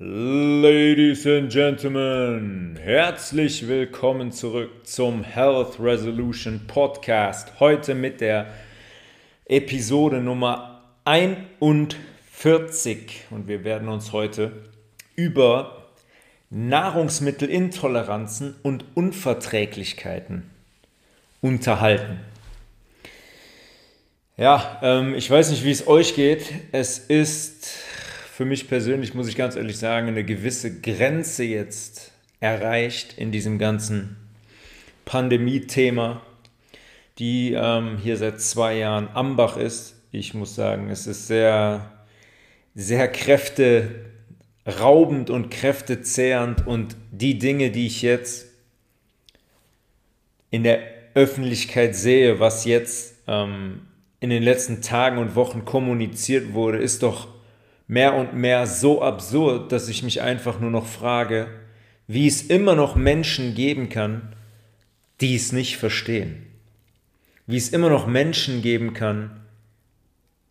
Ladies and Gentlemen, herzlich willkommen zurück zum Health Resolution Podcast. Heute mit der Episode Nummer 41 und wir werden uns heute über Nahrungsmittelintoleranzen und Unverträglichkeiten unterhalten. Ja, ähm, ich weiß nicht, wie es euch geht. Es ist für mich persönlich, muss ich ganz ehrlich sagen, eine gewisse Grenze jetzt erreicht in diesem ganzen Pandemie-Thema, die ähm, hier seit zwei Jahren am Bach ist. Ich muss sagen, es ist sehr, sehr kräfteraubend und kräftezehrend und die Dinge, die ich jetzt in der Öffentlichkeit sehe, was jetzt ähm, in den letzten Tagen und Wochen kommuniziert wurde, ist doch mehr und mehr so absurd, dass ich mich einfach nur noch frage, wie es immer noch Menschen geben kann, die es nicht verstehen. Wie es immer noch Menschen geben kann,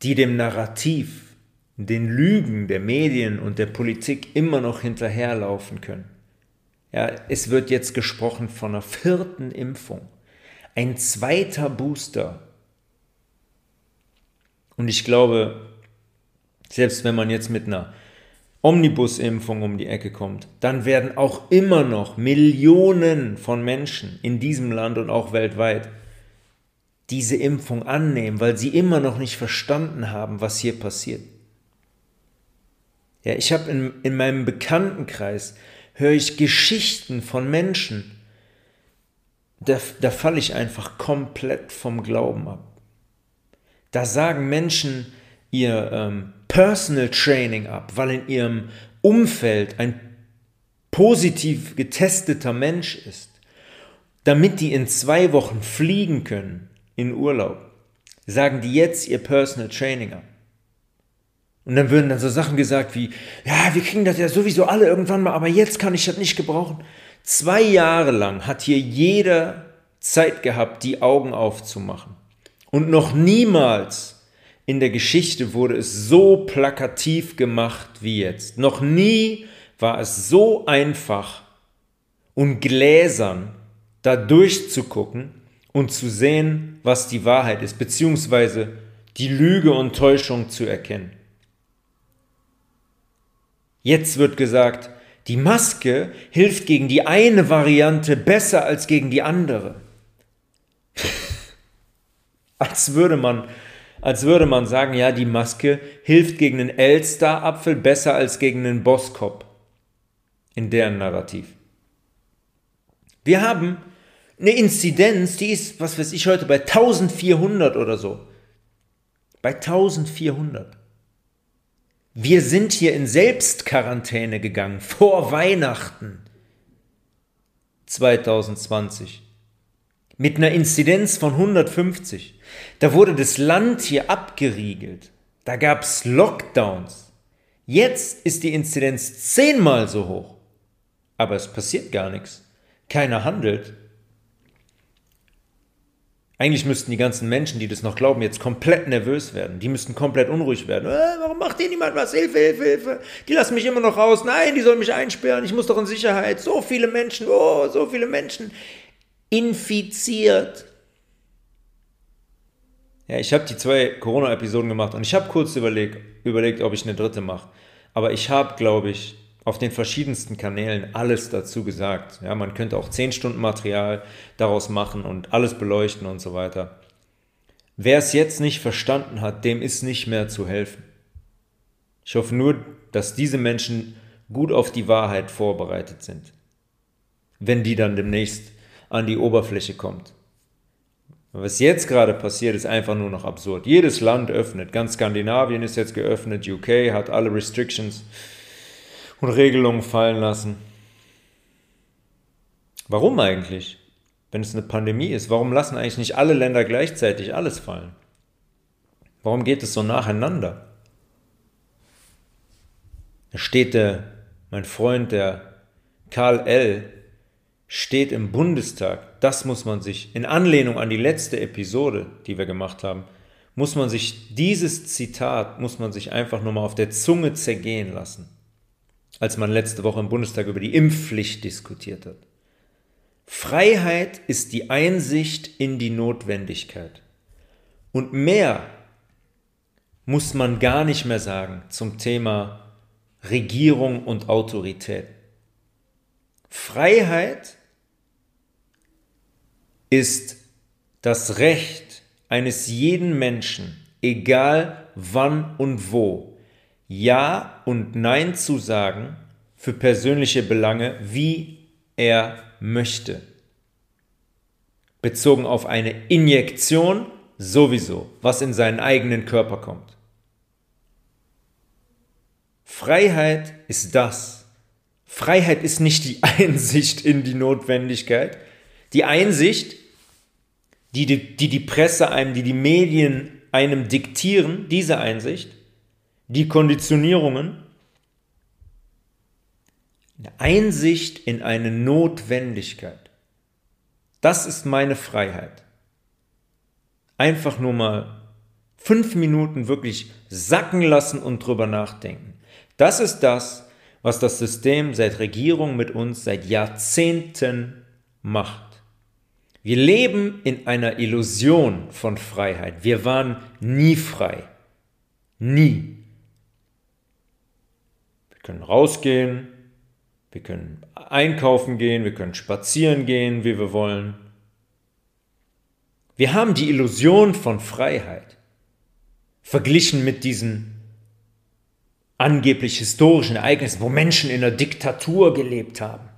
die dem Narrativ, den Lügen der Medien und der Politik immer noch hinterherlaufen können. Ja, es wird jetzt gesprochen von einer vierten Impfung. Ein zweiter Booster. Und ich glaube, selbst wenn man jetzt mit einer Omnibusimpfung um die Ecke kommt, dann werden auch immer noch Millionen von Menschen in diesem Land und auch weltweit diese Impfung annehmen, weil sie immer noch nicht verstanden haben, was hier passiert. Ja, ich habe in, in meinem Bekanntenkreis, höre ich Geschichten von Menschen, da, da falle ich einfach komplett vom Glauben ab. Da sagen Menschen, ihr ähm, Personal Training ab, weil in ihrem Umfeld ein positiv getesteter Mensch ist, damit die in zwei Wochen fliegen können in Urlaub, sagen die jetzt ihr Personal Training ab. Und dann würden dann so Sachen gesagt wie, ja, wir kriegen das ja sowieso alle irgendwann mal, aber jetzt kann ich das nicht gebrauchen. Zwei Jahre lang hat hier jeder Zeit gehabt, die Augen aufzumachen. Und noch niemals in der Geschichte wurde es so plakativ gemacht wie jetzt. Noch nie war es so einfach und gläsern, da durchzugucken und zu sehen, was die Wahrheit ist, beziehungsweise die Lüge und Täuschung zu erkennen. Jetzt wird gesagt, die Maske hilft gegen die eine Variante besser als gegen die andere. als würde man als würde man sagen, ja, die Maske hilft gegen einen Elster-Apfel besser als gegen einen Bosskop. In deren Narrativ. Wir haben eine Inzidenz, die ist, was weiß ich heute, bei 1400 oder so. Bei 1400. Wir sind hier in Selbstquarantäne gegangen vor Weihnachten 2020 mit einer Inzidenz von 150. Da wurde das Land hier abgeriegelt. Da gab es Lockdowns. Jetzt ist die Inzidenz zehnmal so hoch. Aber es passiert gar nichts. Keiner handelt. Eigentlich müssten die ganzen Menschen, die das noch glauben, jetzt komplett nervös werden. Die müssten komplett unruhig werden. Äh, warum macht hier niemand was? Hilfe, Hilfe, Hilfe. Die lassen mich immer noch raus. Nein, die sollen mich einsperren. Ich muss doch in Sicherheit. So viele Menschen. Oh, so viele Menschen infiziert. Ja, ich habe die zwei Corona-Episoden gemacht und ich habe kurz überlegt, überlegt, ob ich eine dritte mache. Aber ich habe, glaube ich, auf den verschiedensten Kanälen alles dazu gesagt. Ja, man könnte auch 10 Stunden Material daraus machen und alles beleuchten und so weiter. Wer es jetzt nicht verstanden hat, dem ist nicht mehr zu helfen. Ich hoffe nur, dass diese Menschen gut auf die Wahrheit vorbereitet sind. Wenn die dann demnächst an die Oberfläche kommt. Was jetzt gerade passiert, ist einfach nur noch absurd. Jedes Land öffnet. Ganz Skandinavien ist jetzt geöffnet. UK hat alle Restrictions und Regelungen fallen lassen. Warum eigentlich? Wenn es eine Pandemie ist, warum lassen eigentlich nicht alle Länder gleichzeitig alles fallen? Warum geht es so nacheinander? Da steht der, mein Freund, der Karl L., steht im Bundestag, das muss man sich, in Anlehnung an die letzte Episode, die wir gemacht haben, muss man sich dieses Zitat, muss man sich einfach nur mal auf der Zunge zergehen lassen. als man letzte Woche im Bundestag über die Impfpflicht diskutiert hat. Freiheit ist die Einsicht in die Notwendigkeit. Und mehr muss man gar nicht mehr sagen zum Thema Regierung und Autorität. Freiheit ist das Recht eines jeden Menschen, egal wann und wo, Ja und Nein zu sagen für persönliche Belange, wie er möchte. Bezogen auf eine Injektion sowieso, was in seinen eigenen Körper kommt. Freiheit ist das. Freiheit ist nicht die Einsicht in die Notwendigkeit. Die Einsicht, die die, die, Presse einem, die die Medien einem diktieren, diese Einsicht, die Konditionierungen, eine Einsicht in eine Notwendigkeit. Das ist meine Freiheit. Einfach nur mal fünf Minuten wirklich sacken lassen und drüber nachdenken. Das ist das, was das System seit Regierung mit uns seit Jahrzehnten macht. Wir leben in einer Illusion von Freiheit. Wir waren nie frei. Nie. Wir können rausgehen, wir können einkaufen gehen, wir können spazieren gehen, wie wir wollen. Wir haben die Illusion von Freiheit verglichen mit diesen angeblich historischen Ereignissen, wo Menschen in der Diktatur gelebt haben.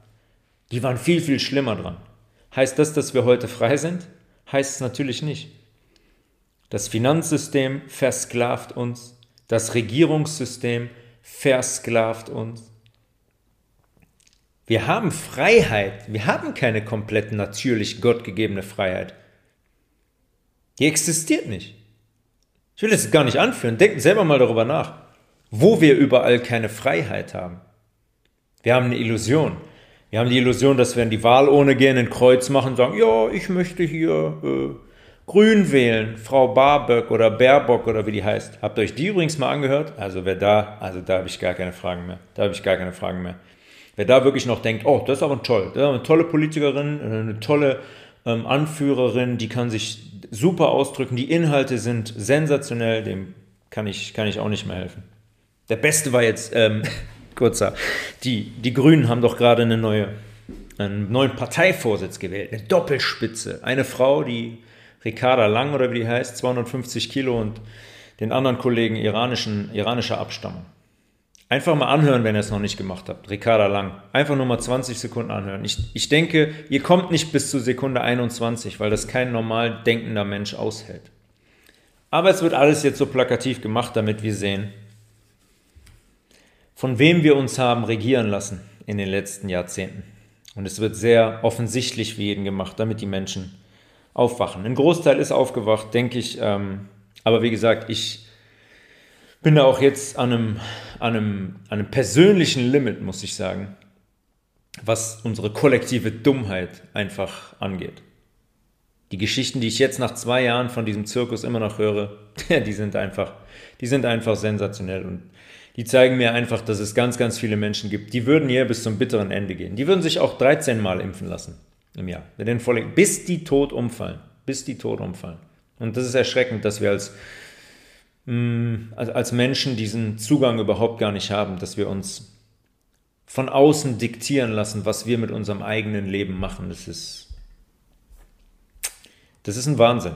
Die waren viel, viel schlimmer dran. Heißt das, dass wir heute frei sind? Heißt es natürlich nicht. Das Finanzsystem versklavt uns, das Regierungssystem versklavt uns. Wir haben Freiheit, wir haben keine komplett natürlich gottgegebene Freiheit. Die existiert nicht. Ich will das gar nicht anführen, denken selber mal darüber nach, wo wir überall keine Freiheit haben. Wir haben eine Illusion. Wir haben die Illusion, dass wir in die Wahlurne gehen, ein Kreuz machen und sagen, ja, ich möchte hier äh, Grün wählen, Frau Barböck oder Baerbock oder wie die heißt. Habt ihr euch die übrigens mal angehört? Also wer da, also da habe ich gar keine Fragen mehr. Da habe ich gar keine Fragen mehr. Wer da wirklich noch denkt, oh, das ist aber toll, das ist eine tolle Politikerin, eine tolle ähm, Anführerin, die kann sich super ausdrücken, die Inhalte sind sensationell, dem kann ich, kann ich auch nicht mehr helfen. Der beste war jetzt, ähm, kurzer, die, die Grünen haben doch gerade eine neue, einen neuen Parteivorsitz gewählt, eine Doppelspitze. Eine Frau, die Ricarda Lang oder wie die heißt, 250 Kilo und den anderen Kollegen iranischen, iranischer Abstammung. Einfach mal anhören, wenn ihr es noch nicht gemacht habt. Ricarda Lang. Einfach nur mal 20 Sekunden anhören. Ich, ich denke, ihr kommt nicht bis zur Sekunde 21, weil das kein normal denkender Mensch aushält. Aber es wird alles jetzt so plakativ gemacht, damit wir sehen, von wem wir uns haben regieren lassen in den letzten Jahrzehnten. Und es wird sehr offensichtlich für jeden gemacht, damit die Menschen aufwachen. Ein Großteil ist aufgewacht, denke ich. Ähm, aber wie gesagt, ich bin da auch jetzt an einem, an, einem, an einem persönlichen Limit, muss ich sagen, was unsere kollektive Dummheit einfach angeht. Die Geschichten, die ich jetzt nach zwei Jahren von diesem Zirkus immer noch höre, die sind einfach, die sind einfach sensationell und die zeigen mir einfach, dass es ganz, ganz viele Menschen gibt, die würden hier bis zum bitteren Ende gehen. Die würden sich auch 13 Mal impfen lassen im Jahr, bis die tot umfallen, bis die tot umfallen. Und das ist erschreckend, dass wir als Mm, als Menschen diesen Zugang überhaupt gar nicht haben, dass wir uns von außen diktieren lassen, was wir mit unserem eigenen Leben machen. Das ist, das ist ein Wahnsinn.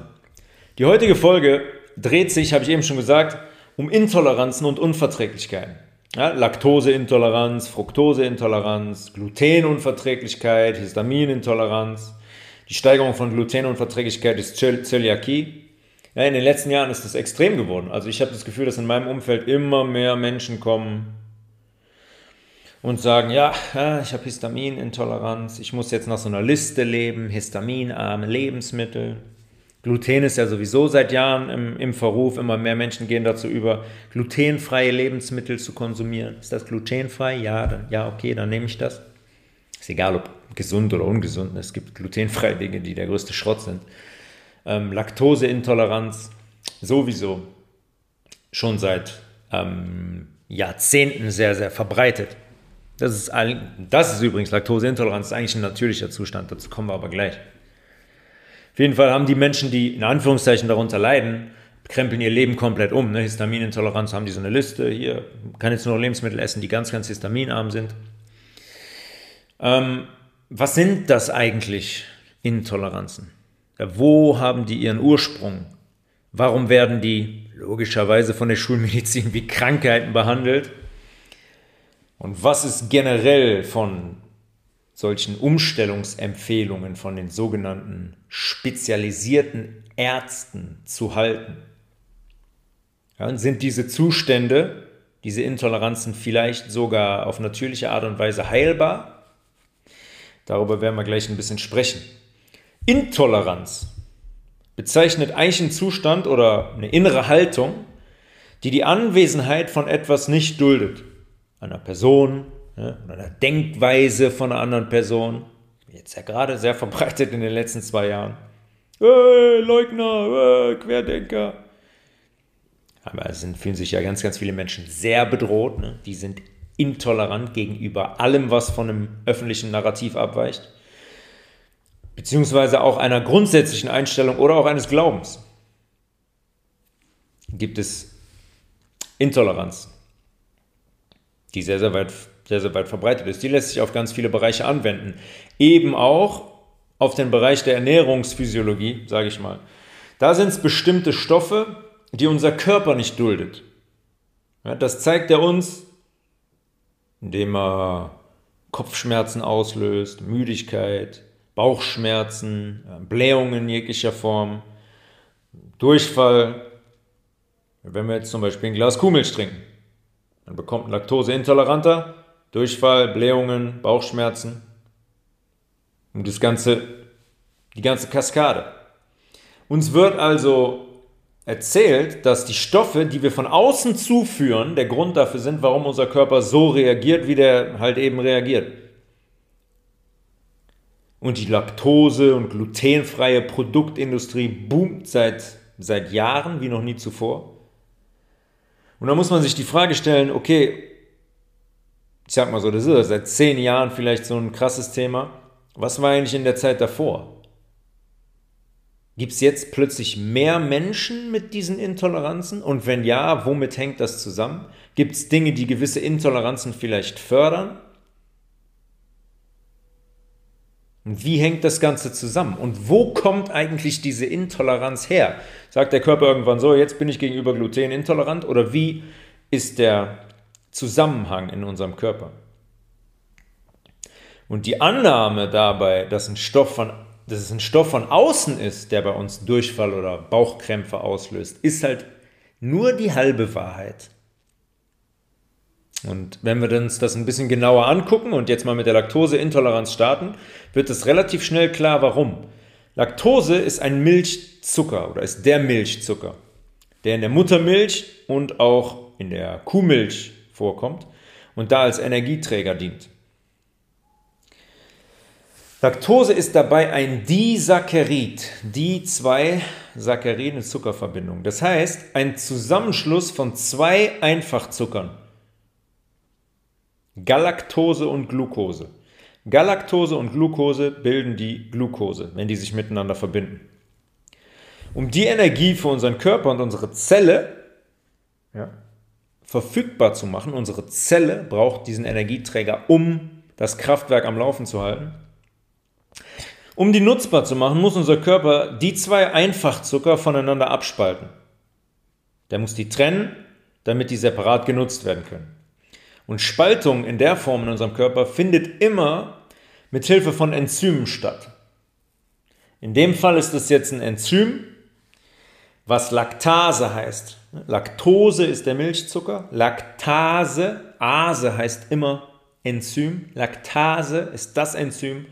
Die heutige Folge dreht sich, habe ich eben schon gesagt, um Intoleranzen und Unverträglichkeiten. Ja, Laktoseintoleranz, Fructoseintoleranz, Glutenunverträglichkeit, Histaminintoleranz. Die Steigerung von Glutenunverträglichkeit ist Zöliakie. Ja, in den letzten Jahren ist das extrem geworden. Also ich habe das Gefühl, dass in meinem Umfeld immer mehr Menschen kommen und sagen, ja, ich habe Histaminintoleranz, ich muss jetzt nach so einer Liste leben, histaminarme Lebensmittel. Gluten ist ja sowieso seit Jahren im, im Verruf, immer mehr Menschen gehen dazu über, glutenfreie Lebensmittel zu konsumieren. Ist das glutenfrei? Ja, dann, ja, okay, dann nehme ich das. Ist egal, ob gesund oder ungesund, es gibt glutenfreie Dinge, die der größte Schrott sind ähm, Laktoseintoleranz sowieso schon seit ähm, Jahrzehnten sehr, sehr verbreitet. Das ist, ein, das ist übrigens Laktoseintoleranz, ist eigentlich ein natürlicher Zustand, dazu kommen wir aber gleich. Auf jeden Fall haben die Menschen, die in Anführungszeichen darunter leiden, krempeln ihr Leben komplett um. Ne? Histaminintoleranz haben die so eine Liste, hier kann jetzt nur Lebensmittel essen, die ganz, ganz histaminarm sind. Ähm, was sind das eigentlich, Intoleranzen? Ja, wo haben die ihren Ursprung? Warum werden die logischerweise von der Schulmedizin wie Krankheiten behandelt? Und was ist generell von solchen Umstellungsempfehlungen von den sogenannten spezialisierten Ärzten zu halten? Ja, sind diese Zustände, diese Intoleranzen vielleicht sogar auf natürliche Art und Weise heilbar? Darüber werden wir gleich ein bisschen sprechen. Intoleranz bezeichnet eigentlich einen Zustand oder eine innere Haltung, die die Anwesenheit von etwas nicht duldet. Einer Person ja, oder einer Denkweise von einer anderen Person. Jetzt ja gerade sehr verbreitet in den letzten zwei Jahren. Hey, Leugner, hey, Querdenker. Aber es sind, fühlen sich ja ganz, ganz viele Menschen sehr bedroht. Ne? Die sind intolerant gegenüber allem, was von einem öffentlichen Narrativ abweicht beziehungsweise auch einer grundsätzlichen Einstellung oder auch eines Glaubens, gibt es Intoleranz, die sehr, sehr weit, sehr, sehr weit verbreitet ist. Die lässt sich auf ganz viele Bereiche anwenden. Eben auch auf den Bereich der Ernährungsphysiologie, sage ich mal. Da sind es bestimmte Stoffe, die unser Körper nicht duldet. Ja, das zeigt er uns, indem er Kopfschmerzen auslöst, Müdigkeit, Bauchschmerzen, Blähungen jeglicher Form, Durchfall. Wenn wir jetzt zum Beispiel ein Glas Kuhmilch trinken, dann bekommt ein Laktoseintoleranter Durchfall, Blähungen, Bauchschmerzen und das ganze, die ganze Kaskade. Uns wird also erzählt, dass die Stoffe, die wir von außen zuführen, der Grund dafür sind, warum unser Körper so reagiert, wie der halt eben reagiert. Und die Laktose- und glutenfreie Produktindustrie boomt seit, seit Jahren wie noch nie zuvor. Und da muss man sich die Frage stellen, okay, ich sag mal so, das ist seit zehn Jahren vielleicht so ein krasses Thema. Was war eigentlich in der Zeit davor? Gibt es jetzt plötzlich mehr Menschen mit diesen Intoleranzen? Und wenn ja, womit hängt das zusammen? Gibt es Dinge, die gewisse Intoleranzen vielleicht fördern? Und wie hängt das Ganze zusammen? Und wo kommt eigentlich diese Intoleranz her? Sagt der Körper irgendwann so, jetzt bin ich gegenüber Gluten intolerant? Oder wie ist der Zusammenhang in unserem Körper? Und die Annahme dabei, dass, ein Stoff von, dass es ein Stoff von außen ist, der bei uns Durchfall oder Bauchkrämpfe auslöst, ist halt nur die halbe Wahrheit. Und wenn wir uns das ein bisschen genauer angucken und jetzt mal mit der Laktoseintoleranz starten, wird es relativ schnell klar, warum. Laktose ist ein Milchzucker oder ist der Milchzucker, der in der Muttermilch und auch in der Kuhmilch vorkommt und da als Energieträger dient. Laktose ist dabei ein Disaccharid, die zwei Sacchariden Zuckerverbindungen. Das heißt, ein Zusammenschluss von zwei Einfachzuckern. Galaktose und Glucose. Galaktose und Glucose bilden die Glucose, wenn die sich miteinander verbinden. Um die Energie für unseren Körper und unsere Zelle ja, verfügbar zu machen, unsere Zelle braucht diesen Energieträger, um das Kraftwerk am Laufen zu halten. Um die nutzbar zu machen, muss unser Körper die zwei Einfachzucker voneinander abspalten. Der muss die trennen, damit die separat genutzt werden können. Und Spaltung in der Form in unserem Körper findet immer mit Hilfe von Enzymen statt. In dem Fall ist es jetzt ein Enzym, was Laktase heißt. Laktose ist der Milchzucker, Laktase, Ase heißt immer Enzym. Laktase ist das Enzym,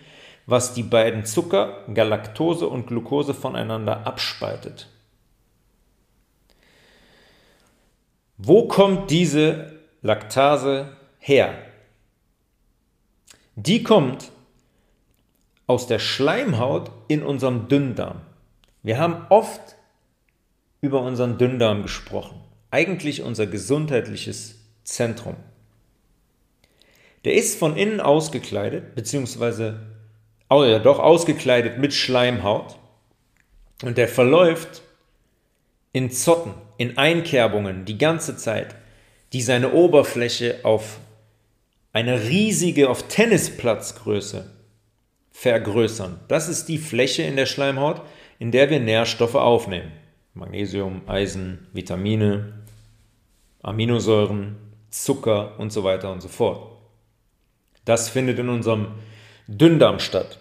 was die beiden Zucker, Galaktose und Glucose voneinander abspaltet. Wo kommt diese Laktase her? Die kommt aus der Schleimhaut in unserem Dünndarm. Wir haben oft über unseren Dünndarm gesprochen. Eigentlich unser gesundheitliches Zentrum. Der ist von innen ausgekleidet, beziehungsweise oh ja, doch ausgekleidet mit Schleimhaut. Und der verläuft in Zotten, in Einkerbungen die ganze Zeit, die seine Oberfläche auf eine riesige, auf Tennisplatzgröße vergrößern. Das ist die Fläche in der Schleimhaut, in der wir Nährstoffe aufnehmen. Magnesium, Eisen, Vitamine, Aminosäuren, Zucker und so weiter und so fort. Das findet in unserem Dünndarm statt.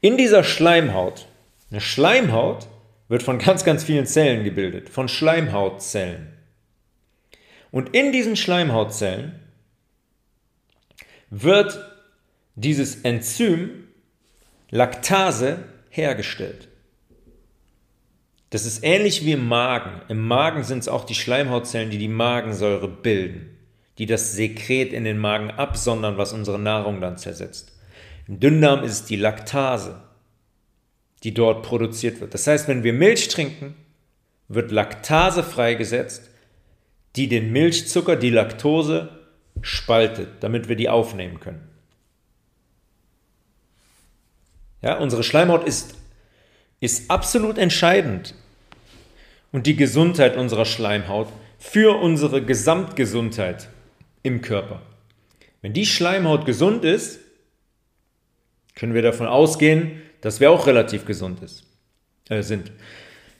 In dieser Schleimhaut, eine Schleimhaut wird von ganz, ganz vielen Zellen gebildet, von Schleimhautzellen. Und in diesen Schleimhautzellen wird dieses Enzym Laktase hergestellt. Das ist ähnlich wie im Magen. Im Magen sind es auch die Schleimhautzellen, die die Magensäure bilden, die das Sekret in den Magen absondern, was unsere Nahrung dann zersetzt. Im Dünndarm ist es die Laktase, die dort produziert wird. Das heißt, wenn wir Milch trinken, wird Laktase freigesetzt, die den Milchzucker, die Laktose, spaltet, damit wir die aufnehmen können. Ja, unsere Schleimhaut ist ist absolut entscheidend und die Gesundheit unserer Schleimhaut für unsere Gesamtgesundheit im Körper. Wenn die Schleimhaut gesund ist, können wir davon ausgehen, dass wir auch relativ gesund ist, äh, sind.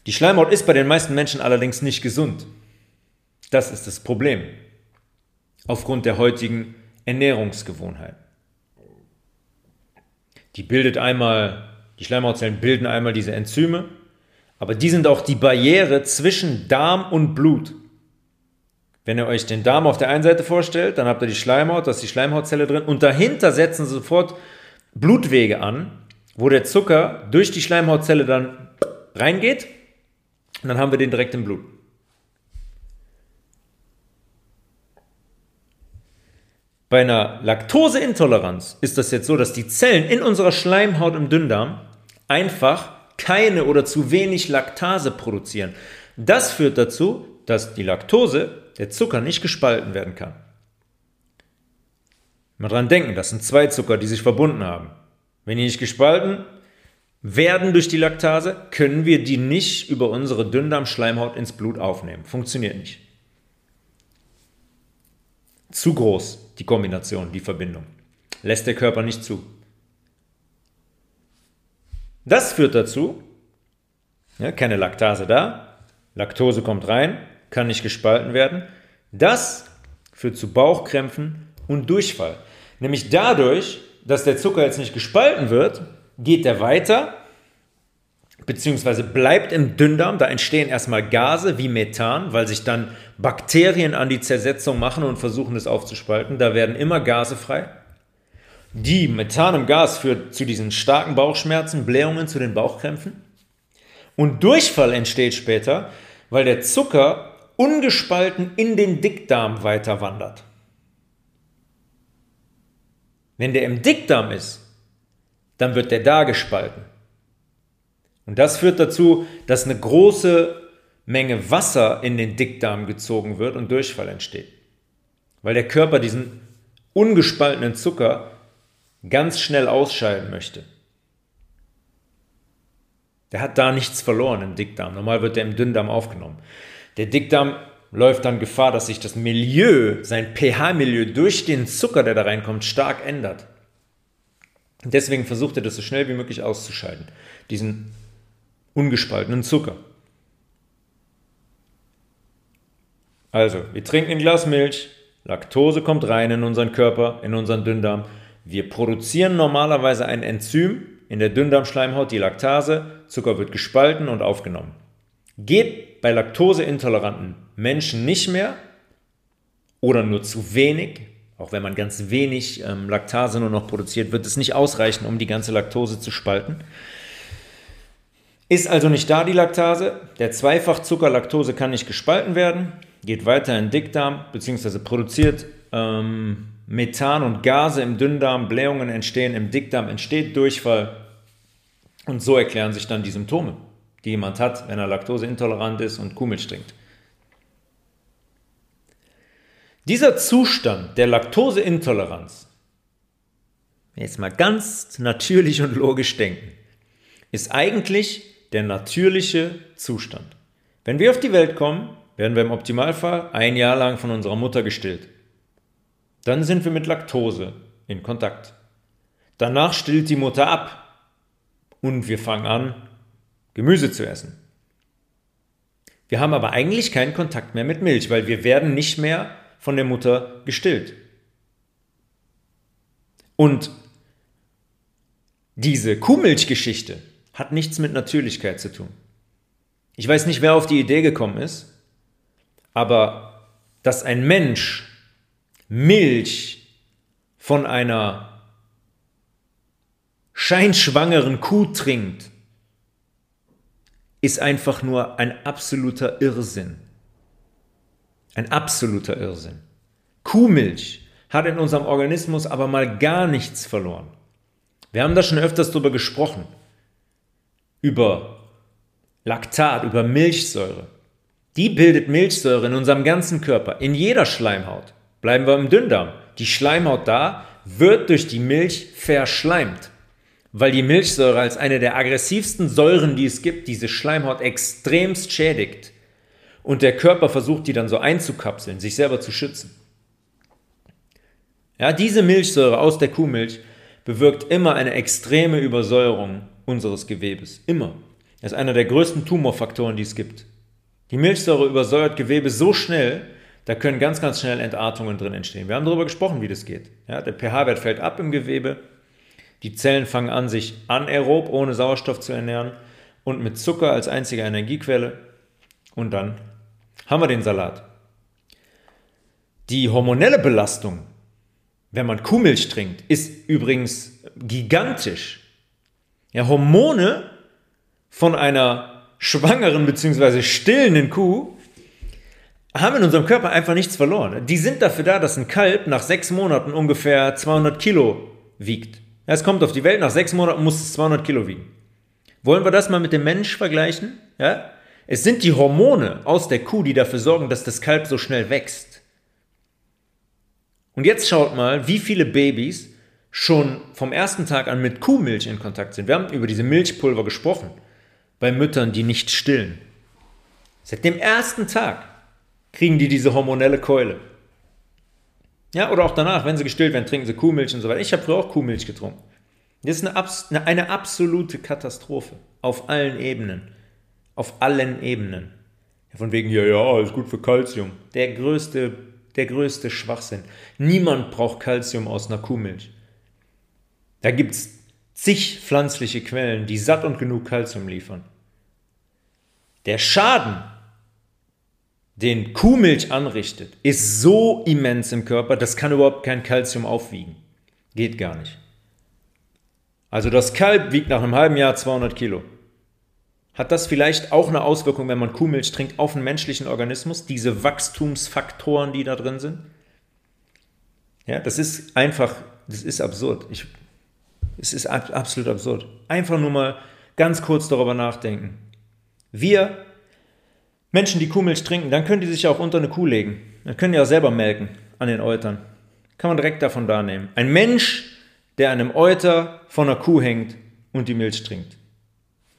Die Schleimhaut ist bei den meisten Menschen allerdings nicht gesund. Das ist das Problem. Aufgrund der heutigen Ernährungsgewohnheiten. Die bildet einmal die Schleimhautzellen bilden einmal diese Enzyme, aber die sind auch die Barriere zwischen Darm und Blut. Wenn ihr euch den Darm auf der einen Seite vorstellt, dann habt ihr die Schleimhaut, da ist die Schleimhautzelle drin und dahinter setzen sofort Blutwege an, wo der Zucker durch die Schleimhautzelle dann reingeht und dann haben wir den direkt im Blut. Bei einer Laktoseintoleranz ist das jetzt so, dass die Zellen in unserer Schleimhaut im Dünndarm einfach keine oder zu wenig Laktase produzieren. Das führt dazu, dass die Laktose, der Zucker, nicht gespalten werden kann. Mal dran denken, das sind zwei Zucker, die sich verbunden haben. Wenn die nicht gespalten werden durch die Laktase, können wir die nicht über unsere Dünndarmschleimhaut ins Blut aufnehmen. Funktioniert nicht. Zu groß die Kombination, die Verbindung. Lässt der Körper nicht zu. Das führt dazu, ja, keine Laktase da, Laktose kommt rein, kann nicht gespalten werden. Das führt zu Bauchkrämpfen und Durchfall. Nämlich dadurch, dass der Zucker jetzt nicht gespalten wird, geht er weiter, beziehungsweise bleibt im Dünndarm. Da entstehen erstmal Gase wie Methan, weil sich dann Bakterien an die Zersetzung machen und versuchen es aufzuspalten. Da werden immer Gase frei. Die Methan im Gas führt zu diesen starken Bauchschmerzen, Blähungen, zu den Bauchkrämpfen. Und Durchfall entsteht später, weil der Zucker ungespalten in den Dickdarm weiter wandert. Wenn der im Dickdarm ist, dann wird der da gespalten. Und das führt dazu, dass eine große Menge Wasser in den Dickdarm gezogen wird und Durchfall entsteht. Weil der Körper diesen ungespaltenen Zucker ganz schnell ausscheiden möchte, der hat da nichts verloren im Dickdarm. Normal wird er im Dünndarm aufgenommen. Der Dickdarm läuft dann Gefahr, dass sich das Milieu, sein pH-Milieu durch den Zucker, der da reinkommt, stark ändert. Und deswegen versucht er das so schnell wie möglich auszuscheiden, diesen ungespaltenen Zucker. Also, wir trinken ein Glas Milch, Laktose kommt rein in unseren Körper, in unseren Dünndarm, wir produzieren normalerweise ein Enzym in der Dünndarmschleimhaut, die Laktase. Zucker wird gespalten und aufgenommen. Geht bei laktoseintoleranten Menschen nicht mehr oder nur zu wenig, auch wenn man ganz wenig ähm, Laktase nur noch produziert, wird es nicht ausreichen, um die ganze Laktose zu spalten. Ist also nicht da die Laktase. Der Zweifachzucker Laktose kann nicht gespalten werden, geht weiter in den Dickdarm bzw. produziert ähm, Methan und Gase im Dünndarm, Blähungen entstehen im Dickdarm, entsteht Durchfall. Und so erklären sich dann die Symptome, die jemand hat, wenn er laktoseintolerant ist und Kuhmilch trinkt. Dieser Zustand der Laktoseintoleranz jetzt mal ganz natürlich und logisch denken, ist eigentlich der natürliche Zustand. Wenn wir auf die Welt kommen, werden wir im Optimalfall ein Jahr lang von unserer Mutter gestillt. Dann sind wir mit Laktose in Kontakt. Danach stillt die Mutter ab und wir fangen an, Gemüse zu essen. Wir haben aber eigentlich keinen Kontakt mehr mit Milch, weil wir werden nicht mehr von der Mutter gestillt. Und diese Kuhmilchgeschichte hat nichts mit Natürlichkeit zu tun. Ich weiß nicht, wer auf die Idee gekommen ist, aber dass ein Mensch Milch von einer scheinschwangeren Kuh trinkt, ist einfach nur ein absoluter Irrsinn. Ein absoluter Irrsinn. Kuhmilch hat in unserem Organismus aber mal gar nichts verloren. Wir haben da schon öfters darüber gesprochen. Über Laktat, über Milchsäure. Die bildet Milchsäure in unserem ganzen Körper, in jeder Schleimhaut. Bleiben wir im Dünndarm. Die Schleimhaut da wird durch die Milch verschleimt weil die Milchsäure als eine der aggressivsten Säuren, die es gibt, diese Schleimhaut extremst schädigt. Und der Körper versucht, die dann so einzukapseln, sich selber zu schützen. Ja, diese Milchsäure aus der Kuhmilch bewirkt immer eine extreme Übersäuerung unseres Gewebes. Immer. Das ist einer der größten Tumorfaktoren, die es gibt. Die Milchsäure übersäuert Gewebe so schnell, da können ganz, ganz schnell Entartungen drin entstehen. Wir haben darüber gesprochen, wie das geht. Ja, der pH-Wert fällt ab im Gewebe die Zellen fangen an, sich anaerob ohne Sauerstoff zu ernähren und mit Zucker als einzige Energiequelle. Und dann haben wir den Salat. Die hormonelle Belastung, wenn man Kuhmilch trinkt, ist übrigens gigantisch. Ja, Hormone von einer schwangeren bzw. stillenden Kuh haben in unserem Körper einfach nichts verloren. Die sind dafür da, dass ein Kalb nach sechs Monaten ungefähr 200 Kilo wiegt. Es kommt auf die Welt, nach sechs Monaten muss es 200 Kilo wiegen. Wollen wir das mal mit dem Mensch vergleichen? Ja? Es sind die Hormone aus der Kuh, die dafür sorgen, dass das Kalb so schnell wächst. Und jetzt schaut mal, wie viele Babys schon vom ersten Tag an mit Kuhmilch in Kontakt sind. Wir haben über diese Milchpulver gesprochen, bei Müttern, die nicht stillen. Seit dem ersten Tag kriegen die diese hormonelle Keule. Ja, oder auch danach, wenn sie gestillt werden, trinken sie Kuhmilch und so weiter. Ich habe früher auch Kuhmilch getrunken. Das ist eine, eine absolute Katastrophe. Auf allen Ebenen. Auf allen Ebenen. Von wegen, ja, ja, ist gut für Kalzium. Der größte, der größte Schwachsinn. Niemand braucht Kalzium aus einer Kuhmilch. Da gibt es zig pflanzliche Quellen, die satt und genug Kalzium liefern. Der Schaden, den Kuhmilch anrichtet, ist so immens im Körper, das kann überhaupt kein Kalzium aufwiegen. Geht gar nicht. Also das Kalb wiegt nach einem halben Jahr 200 Kilo. Hat das vielleicht auch eine Auswirkung, wenn man Kuhmilch trinkt, auf den menschlichen Organismus? Diese Wachstumsfaktoren, die da drin sind? Ja, das ist einfach, das ist absurd. Ich, es ist absolut absurd. Einfach nur mal ganz kurz darüber nachdenken. Wir Menschen, die Kuhmilch trinken, dann können die sich auch unter eine Kuh legen. Dann können die auch selber melken an den Eutern. Kann man direkt davon da nehmen. Ein Mensch, der an einem Euter von einer Kuh hängt und die Milch trinkt.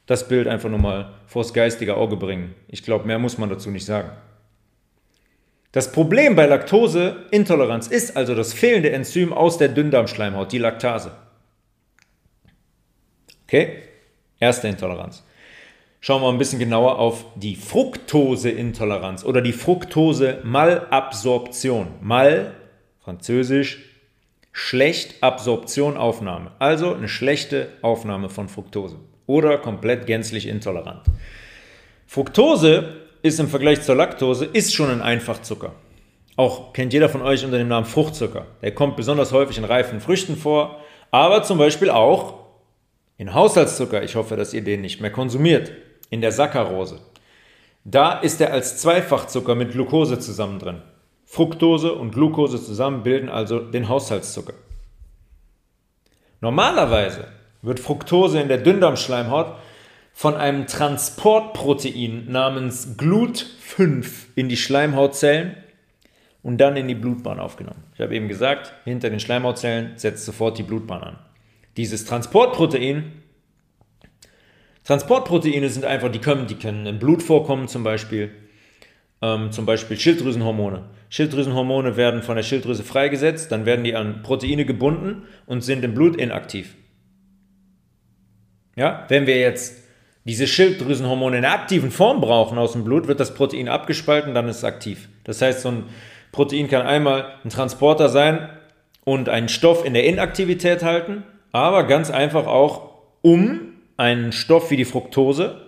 Das Bild einfach nur mal vors geistige Auge bringen. Ich glaube, mehr muss man dazu nicht sagen. Das Problem bei Laktoseintoleranz ist also das fehlende Enzym aus der Dünndarmschleimhaut, die Laktase. Okay? Erste Intoleranz schauen wir ein bisschen genauer auf die Fructoseintoleranz oder die Fructose-Malabsorption. Mal, französisch, schlecht Absorption, Aufnahme. Also eine schlechte Aufnahme von Fructose oder komplett gänzlich intolerant. Fructose ist im Vergleich zur Laktose ist schon ein Einfachzucker. Auch kennt jeder von euch unter dem Namen Fruchtzucker. Der kommt besonders häufig in reifen Früchten vor, aber zum Beispiel auch in Haushaltszucker. Ich hoffe, dass ihr den nicht mehr konsumiert in der Saccharose. Da ist er als Zweifachzucker mit Glucose zusammen drin. Fructose und Glucose zusammen bilden also den Haushaltszucker. Normalerweise wird Fructose in der Dünndarmschleimhaut von einem Transportprotein namens GLUT5 in die Schleimhautzellen und dann in die Blutbahn aufgenommen. Ich habe eben gesagt, hinter den Schleimhautzellen setzt sofort die Blutbahn an. dieses Transportprotein, Transportproteine sind einfach, die können, die können im Blut vorkommen zum Beispiel, ähm, zum Beispiel Schilddrüsenhormone. Schilddrüsenhormone werden von der Schilddrüse freigesetzt, dann werden die an Proteine gebunden und sind im Blut inaktiv. Ja, wenn wir jetzt diese Schilddrüsenhormone in der aktiven Form brauchen aus dem Blut, wird das Protein abgespalten, dann ist es aktiv. Das heißt, so ein Protein kann einmal ein Transporter sein und einen Stoff in der Inaktivität halten, aber ganz einfach auch, um einen Stoff wie die Fructose,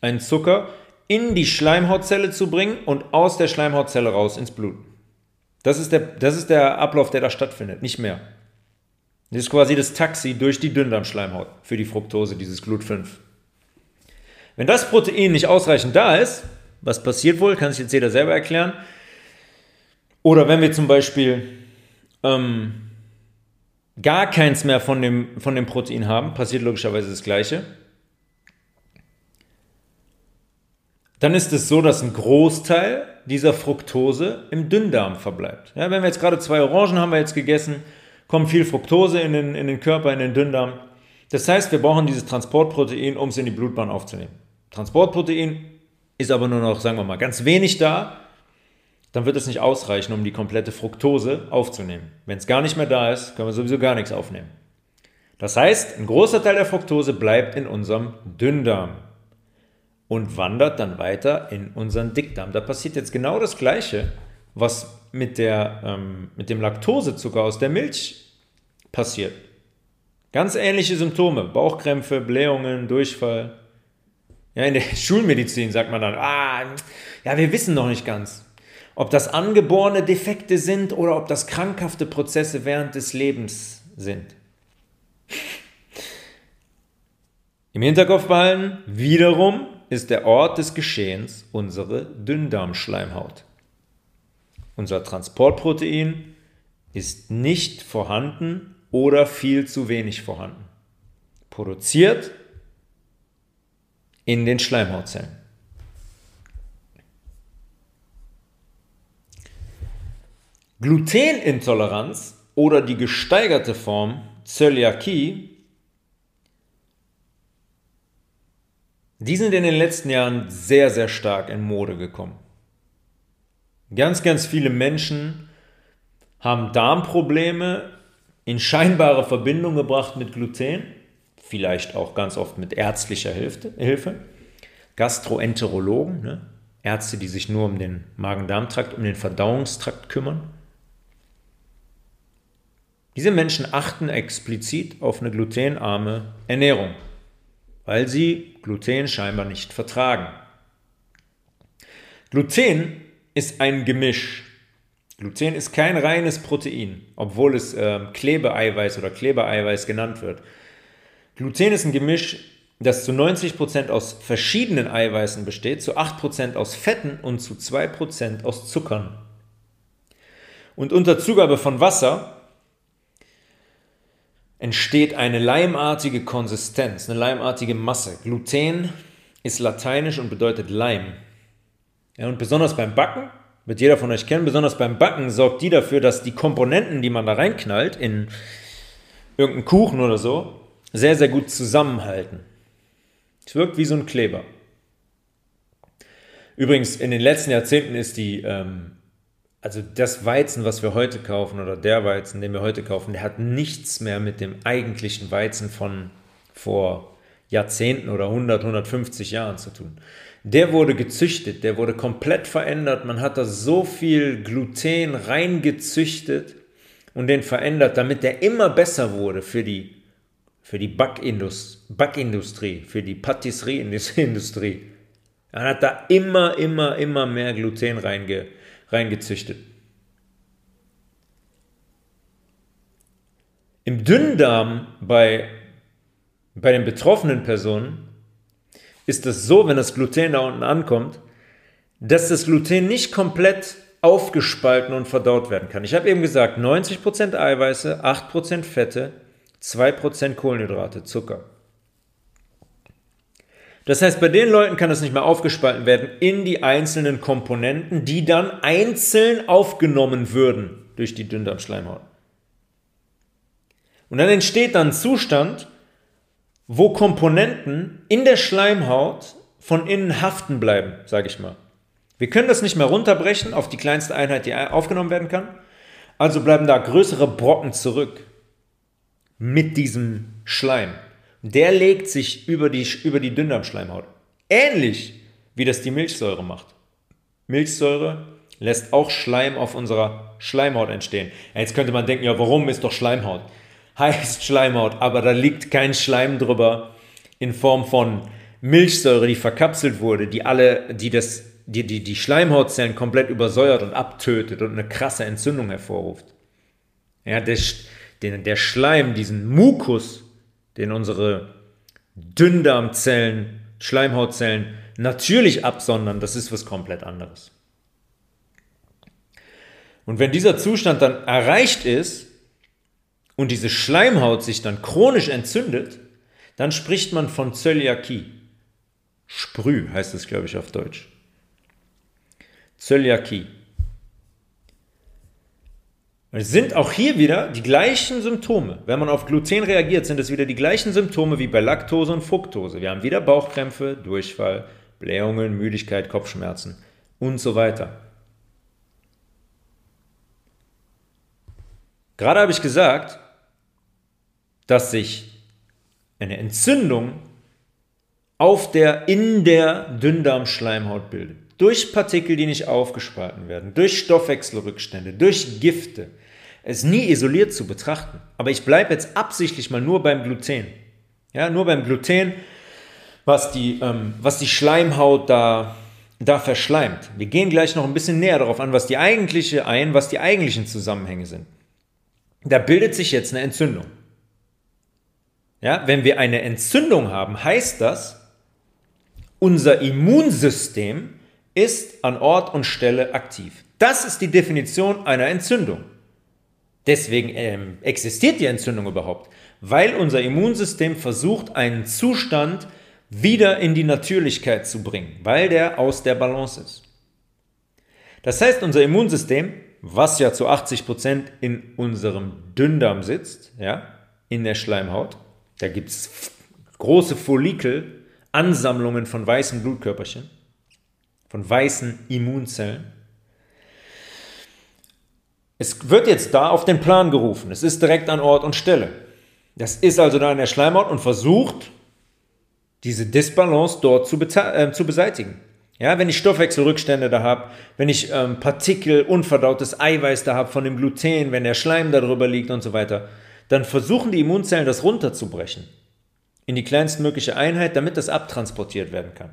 einen Zucker, in die Schleimhautzelle zu bringen und aus der Schleimhautzelle raus ins Blut. Das ist der, das ist der Ablauf, der da stattfindet, nicht mehr. Das ist quasi das Taxi durch die Dünndarmschleimhaut für die Fructose, dieses Glut5. Wenn das Protein nicht ausreichend da ist, was passiert wohl, kann sich jetzt jeder selber erklären. Oder wenn wir zum Beispiel ähm, gar keins mehr von dem, von dem Protein haben, passiert logischerweise das Gleiche. Dann ist es so, dass ein Großteil dieser Fructose im Dünndarm verbleibt. Ja, wenn wir jetzt gerade zwei Orangen haben wir jetzt gegessen, kommt viel Fructose in den, in den Körper, in den Dünndarm. Das heißt, wir brauchen dieses Transportprotein, um es in die Blutbahn aufzunehmen. Transportprotein ist aber nur noch, sagen wir mal, ganz wenig da, dann wird es nicht ausreichen, um die komplette Fructose aufzunehmen. Wenn es gar nicht mehr da ist, können wir sowieso gar nichts aufnehmen. Das heißt, ein großer Teil der Fructose bleibt in unserem Dünndarm und wandert dann weiter in unseren Dickdarm. Da passiert jetzt genau das Gleiche, was mit, der, ähm, mit dem Laktosezucker aus der Milch passiert. Ganz ähnliche Symptome, Bauchkrämpfe, Blähungen, Durchfall. Ja, in der Schulmedizin sagt man dann, ah, ja, wir wissen noch nicht ganz, ob das angeborene Defekte sind oder ob das krankhafte Prozesse während des Lebens sind. Im Hinterkopf behalten, wiederum ist der Ort des Geschehens unsere Dünndarmschleimhaut. Unser Transportprotein ist nicht vorhanden oder viel zu wenig vorhanden. Produziert in den Schleimhautzellen. Glutenintoleranz oder die gesteigerte Form Zöliakie, die sind in den letzten Jahren sehr, sehr stark in Mode gekommen. Ganz, ganz viele Menschen haben Darmprobleme in scheinbare Verbindung gebracht mit Gluten vielleicht auch ganz oft mit ärztlicher Hilfe. Gastroenterologen, ne? Ärzte, die sich nur um den Magen-Darm-Trakt, um den Verdauungstrakt kümmern. Diese Menschen achten explizit auf eine glutenarme Ernährung, weil sie Gluten scheinbar nicht vertragen. Gluten ist ein Gemisch. Gluten ist kein reines Protein, obwohl es äh, Klebeeiweiß oder Klebeeiweiß genannt wird. Gluten ist ein Gemisch, das zu 90% aus verschiedenen Eiweißen besteht, zu 8% aus Fetten und zu 2% aus Zuckern. Und unter Zugabe von Wasser entsteht eine leimartige Konsistenz, eine leimartige Masse. Gluten ist lateinisch und bedeutet Leim. Ja, und besonders beim Backen, wird jeder von euch kennen, besonders beim Backen sorgt die dafür, dass die Komponenten, die man da reinknallt, in irgendeinen Kuchen oder so, sehr, sehr gut zusammenhalten. Es wirkt wie so ein Kleber. Übrigens, in den letzten Jahrzehnten ist die, ähm, also das Weizen, was wir heute kaufen, oder der Weizen, den wir heute kaufen, der hat nichts mehr mit dem eigentlichen Weizen von vor Jahrzehnten oder 100, 150 Jahren zu tun. Der wurde gezüchtet, der wurde komplett verändert. Man hat da so viel Gluten reingezüchtet und den verändert, damit der immer besser wurde für die für die Backindust Backindustrie, für die Patisserieindustrie. Er hat da immer, immer, immer mehr Gluten reinge reingezüchtet. Im Dünndarm bei, bei den betroffenen Personen ist es so, wenn das Gluten da unten ankommt, dass das Gluten nicht komplett aufgespalten und verdaut werden kann. Ich habe eben gesagt, 90% Eiweiße, 8% Fette, 2% Kohlenhydrate, Zucker. Das heißt, bei den Leuten kann es nicht mehr aufgespalten werden in die einzelnen Komponenten, die dann einzeln aufgenommen würden durch die Dünndarmschleimhaut. Und dann entsteht dann ein Zustand, wo Komponenten in der Schleimhaut von innen haften bleiben, sage ich mal. Wir können das nicht mehr runterbrechen auf die kleinste Einheit, die aufgenommen werden kann. Also bleiben da größere Brocken zurück mit diesem Schleim. Der legt sich über die, über die Dünndarmschleimhaut. Ähnlich wie das die Milchsäure macht. Milchsäure lässt auch Schleim auf unserer Schleimhaut entstehen. Jetzt könnte man denken, ja, warum ist doch Schleimhaut? Heißt Schleimhaut, aber da liegt kein Schleim drüber in Form von Milchsäure, die verkapselt wurde, die alle, die das die, die, die Schleimhautzellen komplett übersäuert und abtötet und eine krasse Entzündung hervorruft. Ja, der, der, Schleim, diesen Mukus, den unsere Dünndarmzellen, Schleimhautzellen natürlich absondern, das ist was komplett anderes. Und wenn dieser Zustand dann erreicht ist und diese Schleimhaut sich dann chronisch entzündet, dann spricht man von Zöliakie. Sprüh heißt es, glaube ich, auf Deutsch. Zöliakie. Es sind auch hier wieder die gleichen Symptome. Wenn man auf Gluten reagiert, sind es wieder die gleichen Symptome wie bei Laktose und Fructose. Wir haben wieder Bauchkrämpfe, Durchfall, Blähungen, Müdigkeit, Kopfschmerzen und so weiter. Gerade habe ich gesagt, dass sich eine Entzündung auf der, in der Dünndarmschleimhaut bildet durch Partikel, die nicht aufgespalten werden, durch Stoffwechselrückstände, durch Gifte, es nie isoliert zu betrachten. Aber ich bleibe jetzt absichtlich mal nur beim Gluten. Ja, nur beim Gluten, was die, ähm, was die Schleimhaut da, da verschleimt. Wir gehen gleich noch ein bisschen näher darauf an, was die eigentliche ein, was die eigentlichen Zusammenhänge sind. Da bildet sich jetzt eine Entzündung. Ja, wenn wir eine Entzündung haben, heißt das, unser Immunsystem ist an Ort und Stelle aktiv. Das ist die Definition einer Entzündung. Deswegen ähm, existiert die Entzündung überhaupt, weil unser Immunsystem versucht, einen Zustand wieder in die Natürlichkeit zu bringen, weil der aus der Balance ist. Das heißt, unser Immunsystem, was ja zu 80 Prozent in unserem Dünndarm sitzt, ja, in der Schleimhaut, da gibt es große Follikel, Ansammlungen von weißen Blutkörperchen, von weißen Immunzellen. Es wird jetzt da auf den Plan gerufen. Es ist direkt an Ort und Stelle. Das ist also da in der Schleimhaut und versucht, diese Disbalance dort zu, äh, zu beseitigen. Ja, wenn ich Stoffwechselrückstände da habe, wenn ich ähm, Partikel, unverdautes Eiweiß da habe von dem Gluten, wenn der Schleim darüber liegt und so weiter, dann versuchen die Immunzellen das runterzubrechen in die kleinstmögliche Einheit, damit das abtransportiert werden kann.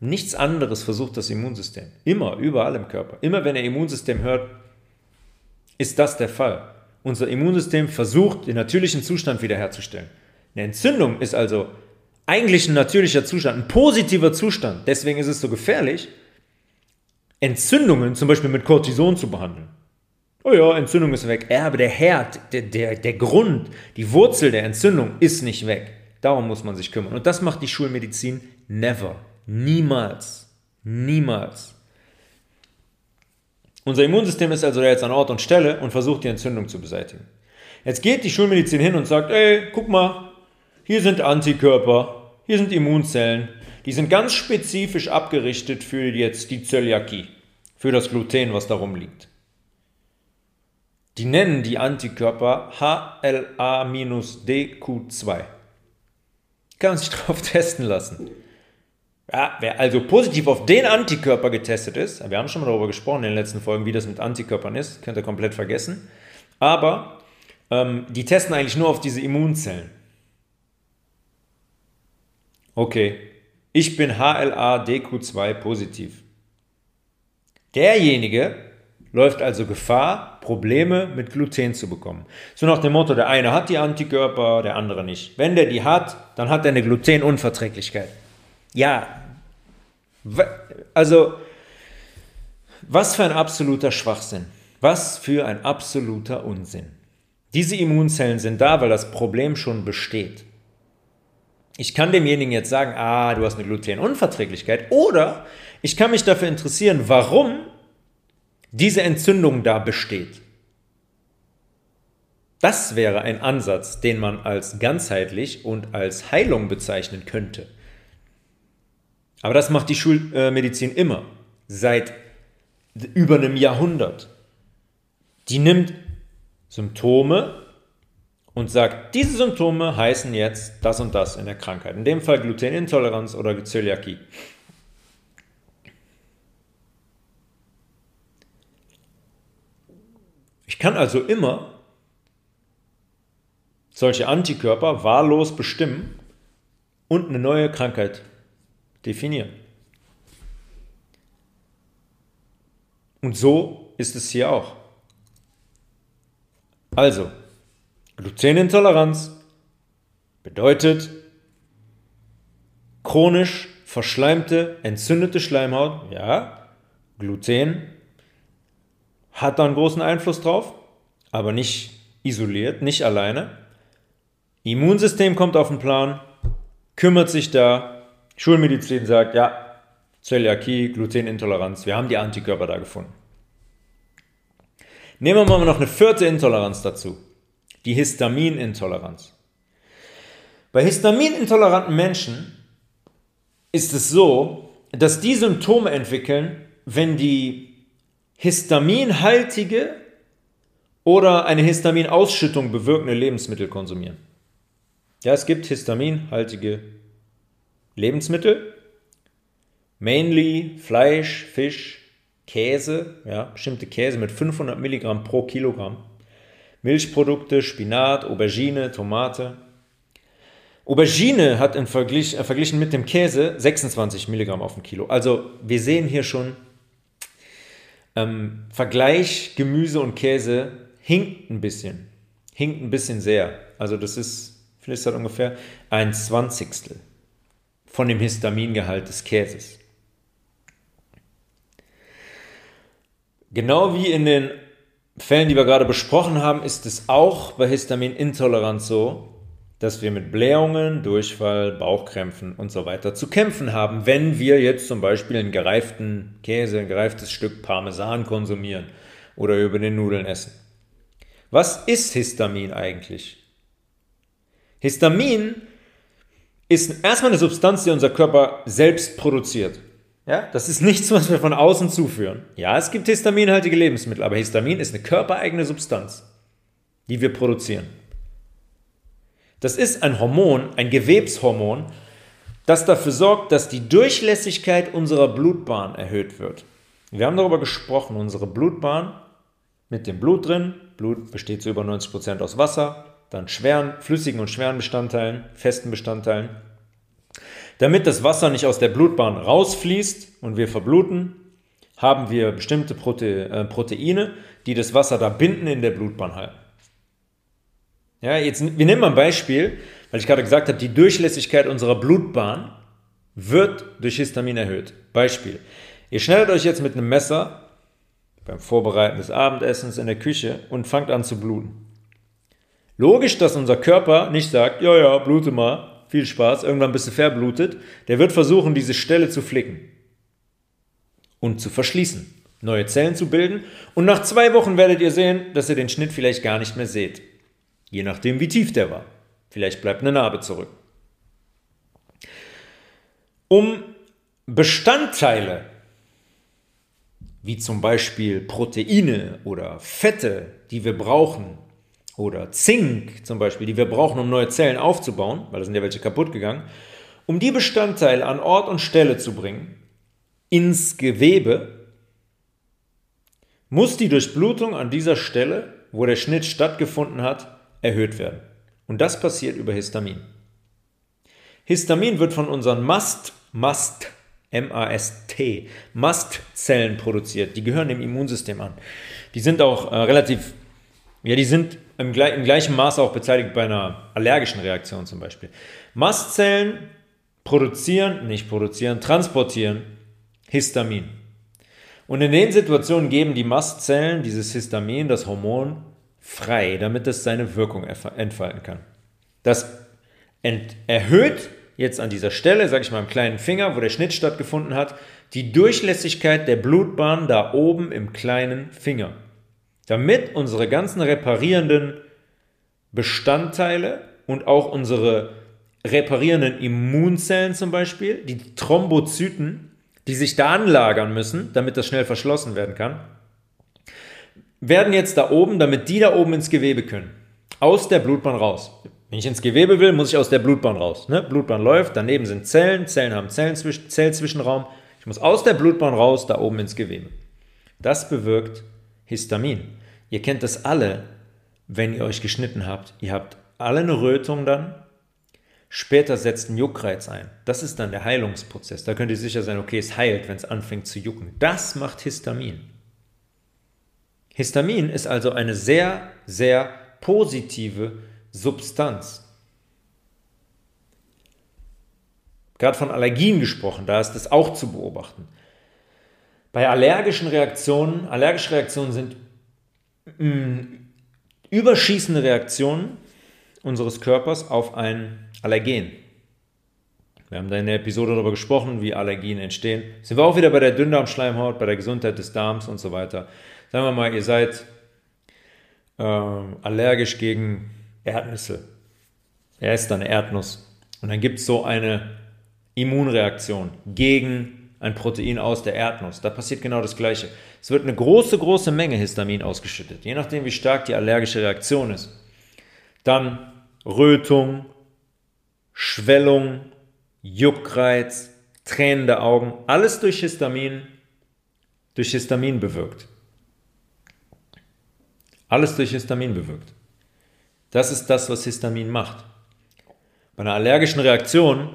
Nichts anderes versucht das Immunsystem. Immer, überall im Körper. Immer wenn ihr Immunsystem hört, ist das der Fall. Unser Immunsystem versucht, den natürlichen Zustand wiederherzustellen. Eine Entzündung ist also eigentlich ein natürlicher Zustand, ein positiver Zustand. Deswegen ist es so gefährlich, Entzündungen zum Beispiel mit Cortison zu behandeln. Oh ja, Entzündung ist weg. Ja, aber der Herd, der, der, der Grund, die Wurzel der Entzündung ist nicht weg. Darum muss man sich kümmern. Und das macht die Schulmedizin never. Niemals. Niemals. Unser Immunsystem ist also jetzt an Ort und Stelle und versucht die Entzündung zu beseitigen. Jetzt geht die Schulmedizin hin und sagt, ey, guck mal, hier sind Antikörper, hier sind Immunzellen, die sind ganz spezifisch abgerichtet für jetzt die Zöliakie, für das Gluten, was darum liegt. Die nennen die Antikörper HLA-DQ2. Kann man sich drauf testen lassen. Ja, wer also positiv auf den Antikörper getestet ist, wir haben schon mal darüber gesprochen in den letzten Folgen, wie das mit Antikörpern ist, könnt ihr komplett vergessen. Aber ähm, die testen eigentlich nur auf diese Immunzellen. Okay, ich bin HLA-DQ2 positiv. Derjenige läuft also Gefahr, Probleme mit Gluten zu bekommen. So nach dem Motto, der eine hat die Antikörper, der andere nicht. Wenn der die hat, dann hat er eine Glutenunverträglichkeit. Ja, also, was für ein absoluter Schwachsinn. Was für ein absoluter Unsinn. Diese Immunzellen sind da, weil das Problem schon besteht. Ich kann demjenigen jetzt sagen, ah, du hast eine Glutenunverträglichkeit, oder ich kann mich dafür interessieren, warum diese Entzündung da besteht. Das wäre ein Ansatz, den man als ganzheitlich und als Heilung bezeichnen könnte. Aber das macht die Schulmedizin immer, seit über einem Jahrhundert. Die nimmt Symptome und sagt, diese Symptome heißen jetzt das und das in der Krankheit. In dem Fall Glutenintoleranz oder Zöliakie. Ich kann also immer solche Antikörper wahllos bestimmen und eine neue Krankheit definieren. Und so ist es hier auch. Also, Glutenintoleranz bedeutet chronisch verschleimte, entzündete Schleimhaut. Ja, Gluten hat da einen großen Einfluss drauf, aber nicht isoliert, nicht alleine. Immunsystem kommt auf den Plan, kümmert sich da. Schulmedizin sagt, ja, Zöliakie, Glutenintoleranz, wir haben die Antikörper da gefunden. Nehmen wir mal noch eine vierte Intoleranz dazu, die Histaminintoleranz. Bei histaminintoleranten Menschen ist es so, dass die Symptome entwickeln, wenn die histaminhaltige oder eine Histaminausschüttung bewirkende Lebensmittel konsumieren. Ja, es gibt histaminhaltige Lebensmittel, mainly Fleisch, Fisch, Käse, ja, bestimmte Käse mit 500 Milligramm pro Kilogramm, Milchprodukte, Spinat, Aubergine, Tomate. Aubergine hat in Vergleich, äh, verglichen mit dem Käse 26 Milligramm auf ein Kilo. Also wir sehen hier schon, ähm, Vergleich Gemüse und Käse hinkt ein bisschen. Hinkt ein bisschen sehr. Also das ist, vielleicht halt ungefähr ein Zwanzigstel von dem Histamingehalt des Käses. Genau wie in den Fällen, die wir gerade besprochen haben, ist es auch bei Histaminintoleranz so, dass wir mit Blähungen, Durchfall, Bauchkrämpfen und so weiter zu kämpfen haben, wenn wir jetzt zum Beispiel einen gereiften Käse, ein gereiftes Stück Parmesan konsumieren oder über den Nudeln essen. Was ist Histamin eigentlich? Histamin ist erstmal eine Substanz, die unser Körper selbst produziert. Ja, das ist nichts, was wir von außen zuführen. Ja, es gibt histaminhaltige Lebensmittel, aber Histamin ist eine körpereigene Substanz, die wir produzieren. Das ist ein Hormon, ein Gewebshormon, das dafür sorgt, dass die Durchlässigkeit unserer Blutbahn erhöht wird. Wir haben darüber gesprochen, unsere Blutbahn mit dem Blut drin. Blut besteht zu über 90 Prozent aus Wasser, dann schweren, flüssigen und schweren Bestandteilen, festen Bestandteilen. Damit das Wasser nicht aus der Blutbahn rausfließt und wir verbluten, haben wir bestimmte Prote äh, Proteine, die das Wasser da binden in der Blutbahn halten. Ja, jetzt, wir nehmen mal ein Beispiel, weil ich gerade gesagt habe, die Durchlässigkeit unserer Blutbahn wird durch Histamin erhöht. Beispiel. Ihr schneidet euch jetzt mit einem Messer beim Vorbereiten des Abendessens in der Küche und fangt an zu bluten. Logisch, dass unser Körper nicht sagt, ja, ja, blute mal, viel Spaß, irgendwann bist du verblutet. Der wird versuchen, diese Stelle zu flicken und zu verschließen, neue Zellen zu bilden. Und nach zwei Wochen werdet ihr sehen, dass ihr den Schnitt vielleicht gar nicht mehr seht. Je nachdem, wie tief der war. Vielleicht bleibt eine Narbe zurück. Um Bestandteile, wie zum Beispiel Proteine oder Fette, die wir brauchen, oder Zink zum Beispiel, die wir brauchen, um neue Zellen aufzubauen, weil da sind ja welche kaputt gegangen, um die Bestandteile an Ort und Stelle zu bringen, ins Gewebe, muss die Durchblutung an dieser Stelle, wo der Schnitt stattgefunden hat, erhöht werden. Und das passiert über Histamin. Histamin wird von unseren Mast, Mast, M-A-S-T, Mastzellen produziert. Die gehören dem Immunsystem an. Die sind auch äh, relativ, ja, die sind im, im gleichen Maße auch beteiligt bei einer allergischen Reaktion zum Beispiel. Mastzellen produzieren, nicht produzieren, transportieren Histamin. Und in den Situationen geben die Mastzellen dieses Histamin, das Hormon, frei, damit es seine Wirkung entfalten kann. Das erhöht jetzt an dieser Stelle, sage ich mal am kleinen Finger, wo der Schnitt stattgefunden hat, die Durchlässigkeit der Blutbahn da oben im kleinen Finger. Damit unsere ganzen reparierenden Bestandteile und auch unsere reparierenden Immunzellen zum Beispiel, die Thrombozyten, die sich da anlagern müssen, damit das schnell verschlossen werden kann, werden jetzt da oben, damit die da oben ins Gewebe können, aus der Blutbahn raus. Wenn ich ins Gewebe will, muss ich aus der Blutbahn raus. Ne? Blutbahn läuft, daneben sind Zellen, Zellen haben Zellzwischenraum. Ich muss aus der Blutbahn raus, da oben ins Gewebe. Das bewirkt Histamin. Ihr kennt das alle, wenn ihr euch geschnitten habt. Ihr habt alle eine Rötung dann. Später setzt ein Juckreiz ein. Das ist dann der Heilungsprozess. Da könnt ihr sicher sein, okay, es heilt, wenn es anfängt zu jucken. Das macht Histamin. Histamin ist also eine sehr, sehr positive Substanz. Gerade von Allergien gesprochen, da ist das auch zu beobachten. Bei allergischen Reaktionen, allergische Reaktionen sind mh, mm, überschießende Reaktionen unseres Körpers auf ein Allergen. Wir haben da in der Episode darüber gesprochen, wie Allergien entstehen. Sind wir auch wieder bei der Dünndarmschleimhaut, bei der Gesundheit des Darms und so weiter. Sagen wir mal, ihr seid äh, allergisch gegen Erdnüsse. Er ist dann Erdnuss. Und dann gibt es so eine Immunreaktion gegen ein Protein aus der Erdnuss. Da passiert genau das Gleiche. Es wird eine große, große Menge Histamin ausgeschüttet, je nachdem, wie stark die allergische Reaktion ist. Dann Rötung, Schwellung, Juckreiz, tränende Augen, alles durch Histamin, durch Histamin bewirkt. Alles durch Histamin bewirkt. Das ist das, was Histamin macht. Bei einer allergischen Reaktion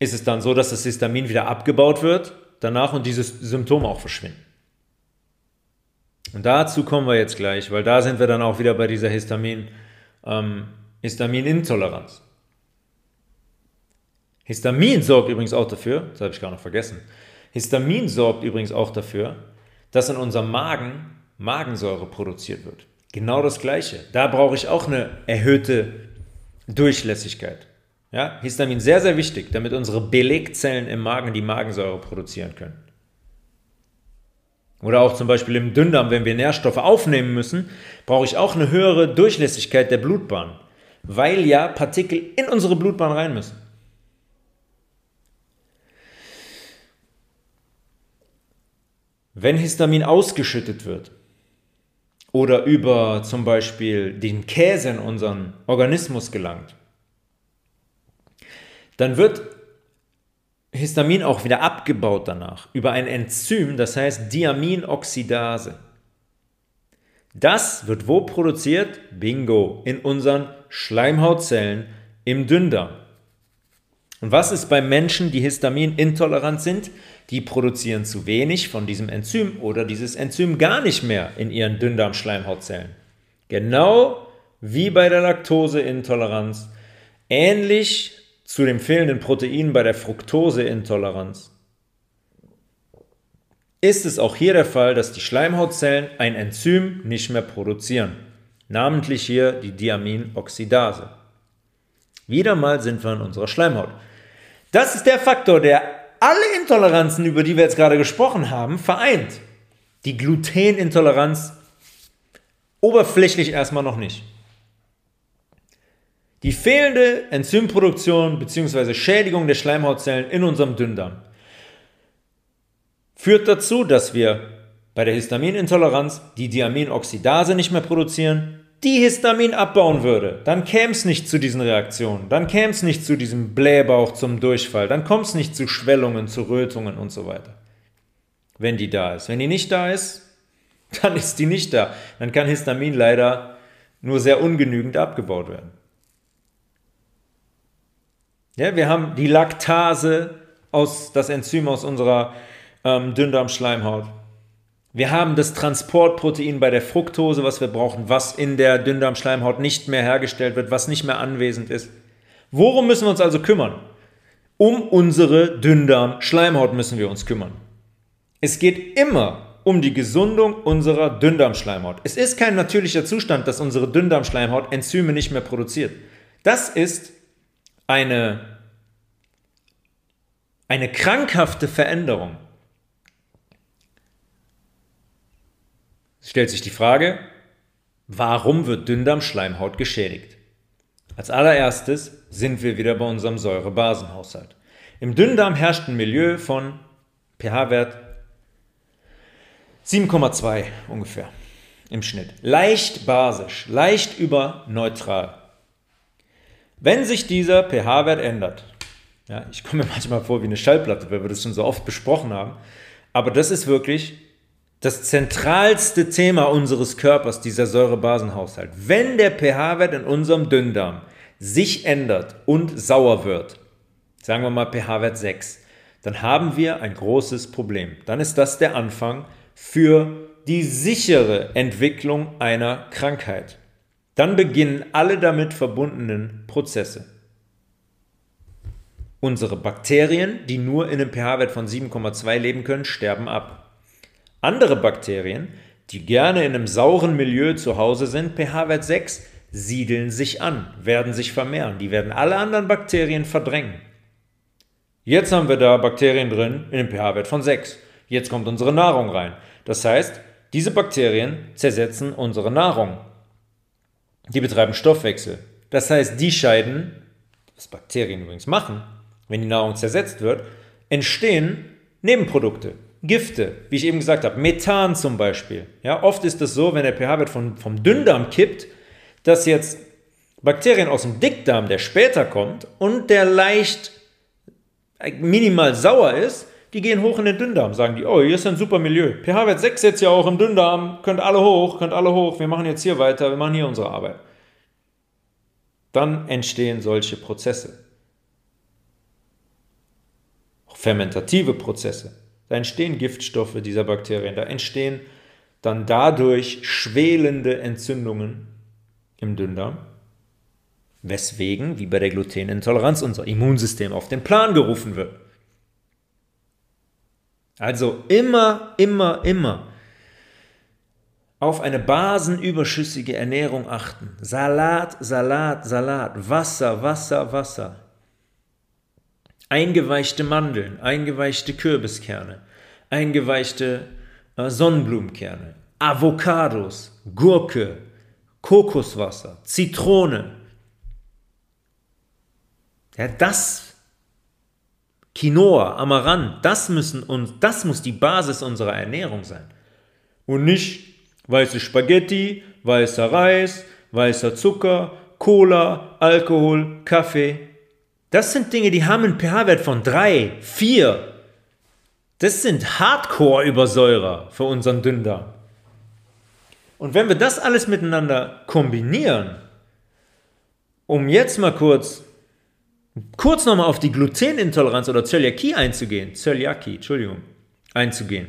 ist es dann so, dass das Histamin wieder abgebaut wird danach und diese Symptome auch verschwinden. Und dazu kommen wir jetzt gleich, weil da sind wir dann auch wieder bei dieser Histamin, ähm, Histaminintoleranz. Histamin sorgt übrigens auch dafür, das habe ich gar noch vergessen, Histamin sorgt übrigens auch dafür, dass in unserem Magen Magensäure produziert wird. Genau das Gleiche. Da brauche ich auch eine erhöhte Durchlässigkeit. Ja, Histamin sehr, sehr wichtig, damit unsere Belegzellen im Magen die Magensäure produzieren können. Oder auch zum Beispiel im Dünndarm, wenn wir Nährstoffe aufnehmen müssen, brauche ich auch eine höhere Durchlässigkeit der Blutbahn, weil ja Partikel in unsere Blutbahn rein müssen. Wenn Histamin ausgeschüttet wird, oder über zum Beispiel den Käse in unseren Organismus gelangt, dann wird Histamin auch wieder abgebaut danach über ein Enzym, das heißt Diaminoxidase. Das wird wo produziert? Bingo, in unseren Schleimhautzellen im Dünndarm. Und was ist bei Menschen, die histaminintolerant sind? Die produzieren zu wenig von diesem Enzym oder dieses Enzym gar nicht mehr in ihren Dünndarmschleimhautzellen. Genau wie bei der Laktoseintoleranz, ähnlich zu dem fehlenden Protein bei der Fructoseintoleranz. Ist es auch hier der Fall, dass die Schleimhautzellen ein Enzym nicht mehr produzieren, namentlich hier die Diaminoxidase. Wieder mal sind wir in unserer Schleimhaut. Das ist der Faktor, der alle Intoleranzen, über die wir jetzt gerade gesprochen haben, vereint. Die Glutenintoleranz oberflächlich erstmal noch nicht. Die fehlende Enzymproduktion bzw. Schädigung der Schleimhautzellen in unserem Dünndarm führt dazu, dass wir bei der Histaminintoleranz die Diaminoxidase nicht mehr produzieren die Histamin abbauen würde, dann käme es nicht zu diesen Reaktionen, dann käme es nicht zu diesem Blähbauch zum Durchfall, dann kommt es nicht zu Schwellungen, zu Rötungen und so weiter. Wenn die da ist. Wenn die nicht da ist, dann ist die nicht da. Dann kann Histamin leider nur sehr ungenügend abgebaut werden. Ja, wir haben die Laktase, aus, das Enzym aus unserer ähm, Dünndarmschleimhaut. Wir haben das Transportprotein bei der Fructose, was wir brauchen, was in der Dünndarmschleimhaut nicht mehr hergestellt wird, was nicht mehr anwesend ist. Worum müssen wir uns also kümmern? Um unsere Dünndarmschleimhaut müssen wir uns kümmern. Es geht immer um die Gesundung unserer Dünndarmschleimhaut. Es ist kein natürlicher Zustand, dass unsere Dünndarmschleimhaut Enzyme nicht mehr produziert. Das ist eine, eine krankhafte Veränderung. stellt sich die Frage, Warum wird Dünndarmschleimhaut geschädigt? Als allererstes sind wir wieder bei unserem Säurebasenhaushalt. Im Dünndarm herrscht ein Milieu von pH-Wert 7,2 ungefähr im Schnitt. Leicht basisch, leicht über neutral. Wenn sich dieser pH-Wert ändert, ja, ich komme mir manchmal vor wie eine Schallplatte, weil wir das schon so oft besprochen haben, aber das ist wirklich das zentralste Thema unseres Körpers, dieser Säurebasenhaushalt. Wenn der pH-Wert in unserem Dünndarm sich ändert und sauer wird, sagen wir mal pH-Wert 6, dann haben wir ein großes Problem. Dann ist das der Anfang für die sichere Entwicklung einer Krankheit. Dann beginnen alle damit verbundenen Prozesse. Unsere Bakterien, die nur in einem pH-Wert von 7,2 leben können, sterben ab. Andere Bakterien, die gerne in einem sauren Milieu zu Hause sind, pH-Wert 6, siedeln sich an, werden sich vermehren. Die werden alle anderen Bakterien verdrängen. Jetzt haben wir da Bakterien drin in einem pH-Wert von 6. Jetzt kommt unsere Nahrung rein. Das heißt, diese Bakterien zersetzen unsere Nahrung. Die betreiben Stoffwechsel. Das heißt, die scheiden, was Bakterien übrigens machen, wenn die Nahrung zersetzt wird, entstehen Nebenprodukte. Gifte, wie ich eben gesagt habe, Methan zum Beispiel. Ja, oft ist es so, wenn der pH-Wert vom, vom Dünndarm kippt, dass jetzt Bakterien aus dem Dickdarm, der später kommt und der leicht minimal sauer ist, die gehen hoch in den Dünndarm, sagen die, oh, hier ist ein super Milieu. pH-Wert 6 jetzt ja auch im Dünndarm, könnt alle hoch, könnt alle hoch, wir machen jetzt hier weiter, wir machen hier unsere Arbeit. Dann entstehen solche Prozesse. Auch fermentative Prozesse. Da entstehen Giftstoffe dieser Bakterien, da entstehen dann dadurch schwelende Entzündungen im Dünndarm, weswegen, wie bei der Glutenintoleranz, unser Immunsystem auf den Plan gerufen wird. Also immer, immer, immer auf eine basenüberschüssige Ernährung achten. Salat, Salat, Salat, Wasser, Wasser, Wasser eingeweichte Mandeln, eingeweichte Kürbiskerne, eingeweichte äh, Sonnenblumenkerne, Avocados, Gurke, Kokoswasser, Zitrone. Ja, das Quinoa, Amaranth, das müssen uns, das muss die Basis unserer Ernährung sein. Und nicht weiße Spaghetti, weißer Reis, weißer Zucker, Cola, Alkohol, Kaffee. Das sind Dinge, die haben einen pH-Wert von 3, 4. Das sind Hardcore-Übersäurer für unseren Dünndarm. Und wenn wir das alles miteinander kombinieren, um jetzt mal kurz, kurz nochmal auf die Glutenintoleranz oder Zöliakie einzugehen, Zöliakie, Entschuldigung, einzugehen,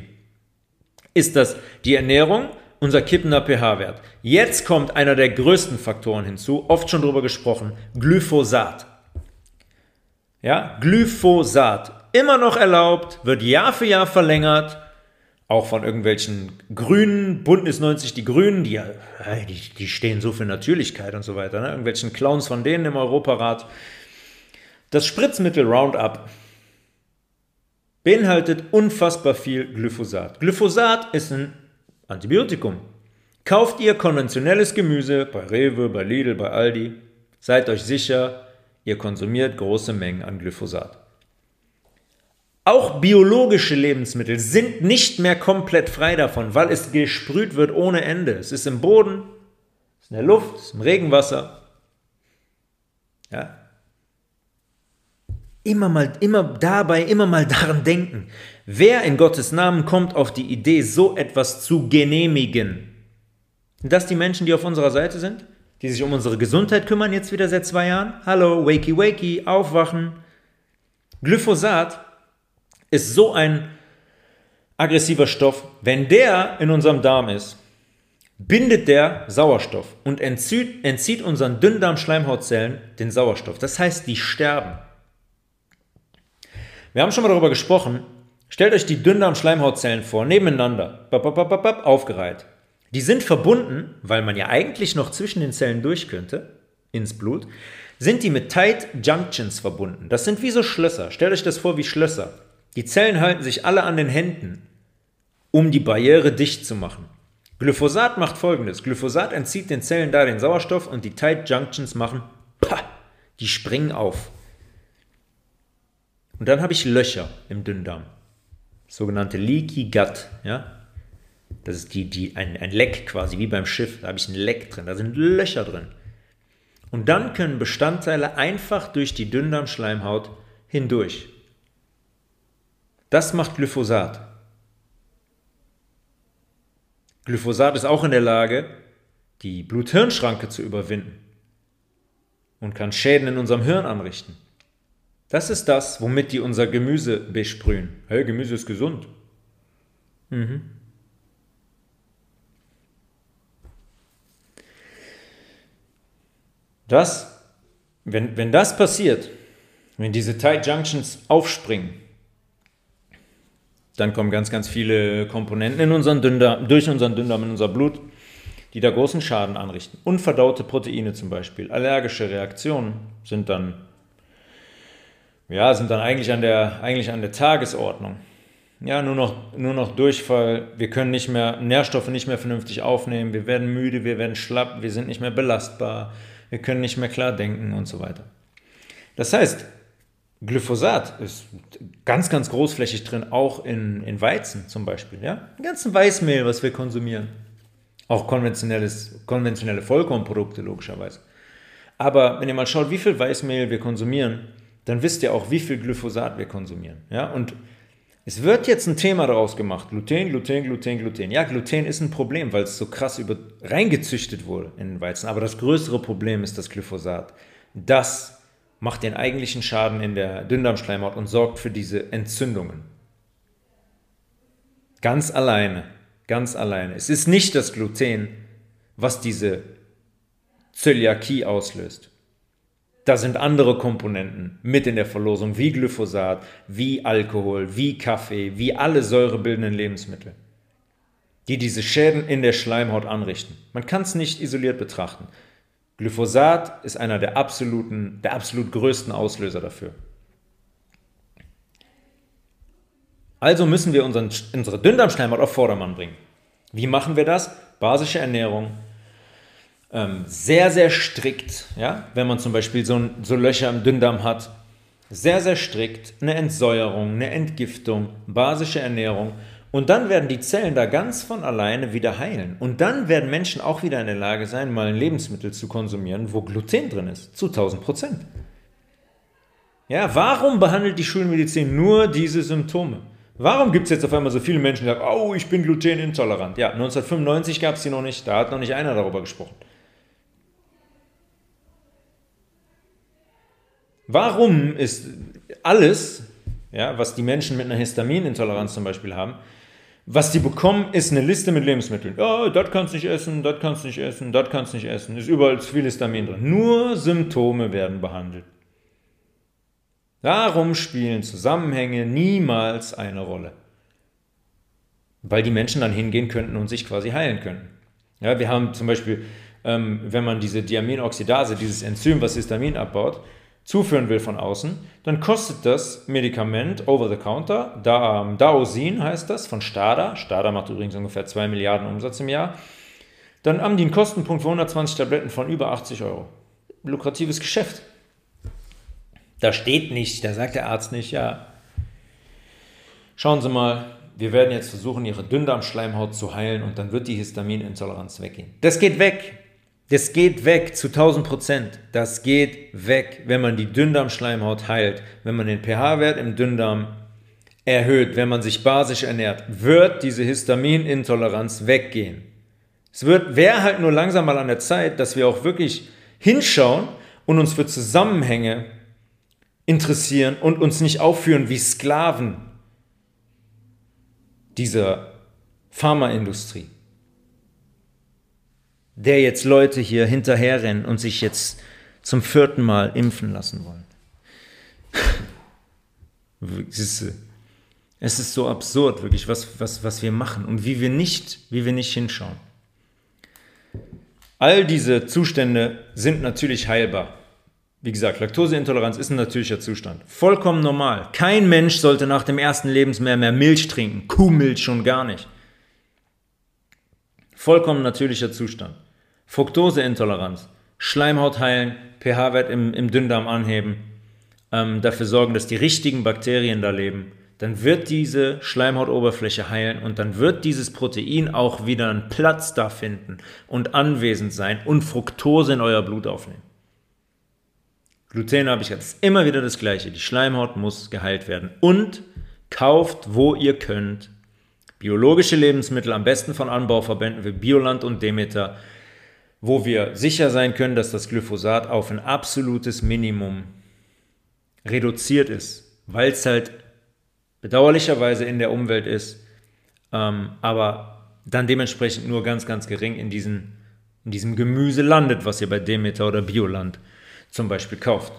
ist das die Ernährung, unser kippender pH-Wert. Jetzt kommt einer der größten Faktoren hinzu, oft schon darüber gesprochen, Glyphosat. Ja, Glyphosat, immer noch erlaubt, wird Jahr für Jahr verlängert, auch von irgendwelchen Grünen, Bündnis 90 die Grünen, die, die, die stehen so für Natürlichkeit und so weiter, ne? irgendwelchen Clowns von denen im Europarat. Das Spritzmittel Roundup beinhaltet unfassbar viel Glyphosat. Glyphosat ist ein Antibiotikum. Kauft ihr konventionelles Gemüse bei Rewe, bei Lidl, bei Aldi, seid euch sicher, Ihr konsumiert große Mengen an Glyphosat. Auch biologische Lebensmittel sind nicht mehr komplett frei davon, weil es gesprüht wird ohne Ende. Es ist im Boden, es ist in der Luft, es ist im Regenwasser. Ja. Immer mal, immer dabei, immer mal daran denken. Wer in Gottes Namen kommt auf die Idee, so etwas zu genehmigen? Sind das die Menschen, die auf unserer Seite sind? die sich um unsere Gesundheit kümmern, jetzt wieder seit zwei Jahren. Hallo, wakey wakey, aufwachen. Glyphosat ist so ein aggressiver Stoff, wenn der in unserem Darm ist, bindet der Sauerstoff und entzieht, entzieht unseren Dünndarm-Schleimhautzellen den Sauerstoff. Das heißt, die sterben. Wir haben schon mal darüber gesprochen. Stellt euch die Dünndarm-Schleimhautzellen vor, nebeneinander, aufgereiht. Die sind verbunden, weil man ja eigentlich noch zwischen den Zellen durch könnte, ins Blut, sind die mit Tight Junctions verbunden. Das sind wie so Schlösser. Stellt euch das vor wie Schlösser. Die Zellen halten sich alle an den Händen, um die Barriere dicht zu machen. Glyphosat macht folgendes: Glyphosat entzieht den Zellen da den Sauerstoff und die Tight Junctions machen, pah, die springen auf. Und dann habe ich Löcher im Dünndarm, sogenannte Leaky Gut, ja. Das ist die, die, ein, ein Leck quasi, wie beim Schiff. Da habe ich ein Leck drin, da sind Löcher drin. Und dann können Bestandteile einfach durch die Dünndarmschleimhaut hindurch. Das macht Glyphosat. Glyphosat ist auch in der Lage, die Blut-Hirn-Schranke zu überwinden und kann Schäden in unserem Hirn anrichten. Das ist das, womit die unser Gemüse besprühen. Hey, Gemüse ist gesund. Mhm. Das, wenn, wenn das passiert, wenn diese Tight Junctions aufspringen, dann kommen ganz, ganz viele Komponenten in unseren Dünndarm, durch unseren Dünndarm in unser Blut, die da großen Schaden anrichten. Unverdaute Proteine zum Beispiel, allergische Reaktionen sind dann, ja, sind dann eigentlich an der, eigentlich an der Tagesordnung. Ja, nur noch, nur noch Durchfall, wir können nicht mehr, Nährstoffe nicht mehr vernünftig aufnehmen, wir werden müde, wir werden schlapp, wir sind nicht mehr belastbar, wir können nicht mehr klar denken und so weiter. Das heißt, Glyphosat ist ganz, ganz großflächig drin, auch in, in Weizen zum Beispiel. Ja? Im ganzen Weißmehl, was wir konsumieren. Auch konventionelles, konventionelle Vollkornprodukte, logischerweise. Aber wenn ihr mal schaut, wie viel Weißmehl wir konsumieren, dann wisst ihr auch, wie viel Glyphosat wir konsumieren. Ja? Und es wird jetzt ein Thema daraus gemacht. Gluten, Gluten, Gluten, Gluten. Ja, Gluten ist ein Problem, weil es so krass über, reingezüchtet wurde in den Weizen. Aber das größere Problem ist das Glyphosat. Das macht den eigentlichen Schaden in der Dünndarmschleimhaut und sorgt für diese Entzündungen. Ganz alleine, ganz alleine. Es ist nicht das Gluten, was diese Zöliakie auslöst. Da sind andere Komponenten mit in der Verlosung, wie Glyphosat, wie Alkohol, wie Kaffee, wie alle säurebildenden Lebensmittel, die diese Schäden in der Schleimhaut anrichten. Man kann es nicht isoliert betrachten. Glyphosat ist einer der absoluten, der absolut größten Auslöser dafür. Also müssen wir unseren, unsere Dünndarmschleimhaut auf Vordermann bringen. Wie machen wir das? Basische Ernährung, ähm, sehr, sehr strikt, ja, wenn man zum Beispiel so, so Löcher im Dünndarm hat, sehr, sehr strikt, eine Entsäuerung, eine Entgiftung, basische Ernährung und dann werden die Zellen da ganz von alleine wieder heilen. Und dann werden Menschen auch wieder in der Lage sein, mal ein Lebensmittel zu konsumieren, wo Gluten drin ist, zu 1000 Prozent. Ja, warum behandelt die Schulmedizin nur diese Symptome? Warum gibt es jetzt auf einmal so viele Menschen, die sagen, oh, ich bin glutenintolerant? Ja, 1995 gab es die noch nicht, da hat noch nicht einer darüber gesprochen. Warum ist alles, ja, was die Menschen mit einer Histaminintoleranz zum Beispiel haben, was die bekommen, ist eine Liste mit Lebensmitteln. Ja, das kannst du nicht essen, das kannst du nicht essen, das kannst du nicht essen. Ist überall zu viel Histamin drin. Nur Symptome werden behandelt. Darum spielen Zusammenhänge niemals eine Rolle. Weil die Menschen dann hingehen könnten und sich quasi heilen könnten. Ja, wir haben zum Beispiel, ähm, wenn man diese Diaminoxidase, dieses Enzym, was Histamin abbaut, zuführen will von außen, dann kostet das Medikament over the counter, da, ähm, Daosin heißt das, von Stada. Stada macht übrigens ungefähr 2 Milliarden Umsatz im Jahr. Dann haben die einen Kostenpunkt für 120 Tabletten von über 80 Euro. Lukratives Geschäft. Da steht nicht, da sagt der Arzt nicht, ja, schauen Sie mal, wir werden jetzt versuchen, Ihre Dünndarmschleimhaut zu heilen und dann wird die Histaminintoleranz weggehen. Das geht weg. Das geht weg zu 1000 Prozent. Das geht weg, wenn man die Dünndarmschleimhaut heilt, wenn man den pH-Wert im Dünndarm erhöht, wenn man sich basisch ernährt, wird diese Histaminintoleranz weggehen. Es wird, wäre halt nur langsam mal an der Zeit, dass wir auch wirklich hinschauen und uns für Zusammenhänge interessieren und uns nicht aufführen wie Sklaven dieser Pharmaindustrie der jetzt Leute hier hinterherrennen und sich jetzt zum vierten Mal impfen lassen wollen. es, ist, so absurd, wirklich, was, was, was wir machen und wie wir nicht, wie wir nicht hinschauen. All diese Zustände sind natürlich heilbar. Wie gesagt, Laktoseintoleranz ist ein natürlicher Zustand. Vollkommen normal. Kein Mensch sollte nach dem ersten Lebensmeer mehr Milch trinken. Kuhmilch schon gar nicht. Vollkommen natürlicher Zustand. Fructoseintoleranz, Schleimhaut heilen, pH-Wert im, im Dünndarm anheben, ähm, dafür sorgen, dass die richtigen Bakterien da leben, dann wird diese Schleimhautoberfläche heilen und dann wird dieses Protein auch wieder einen Platz da finden und anwesend sein und Fructose in euer Blut aufnehmen. Gluten habe ich jetzt immer wieder das gleiche. Die Schleimhaut muss geheilt werden. Und kauft, wo ihr könnt, biologische Lebensmittel, am besten von Anbauverbänden wie Bioland und Demeter, wo wir sicher sein können, dass das Glyphosat auf ein absolutes Minimum reduziert ist, weil es halt bedauerlicherweise in der Umwelt ist, ähm, aber dann dementsprechend nur ganz, ganz gering in, diesen, in diesem Gemüse landet, was ihr bei Demeter oder Bioland zum Beispiel kauft.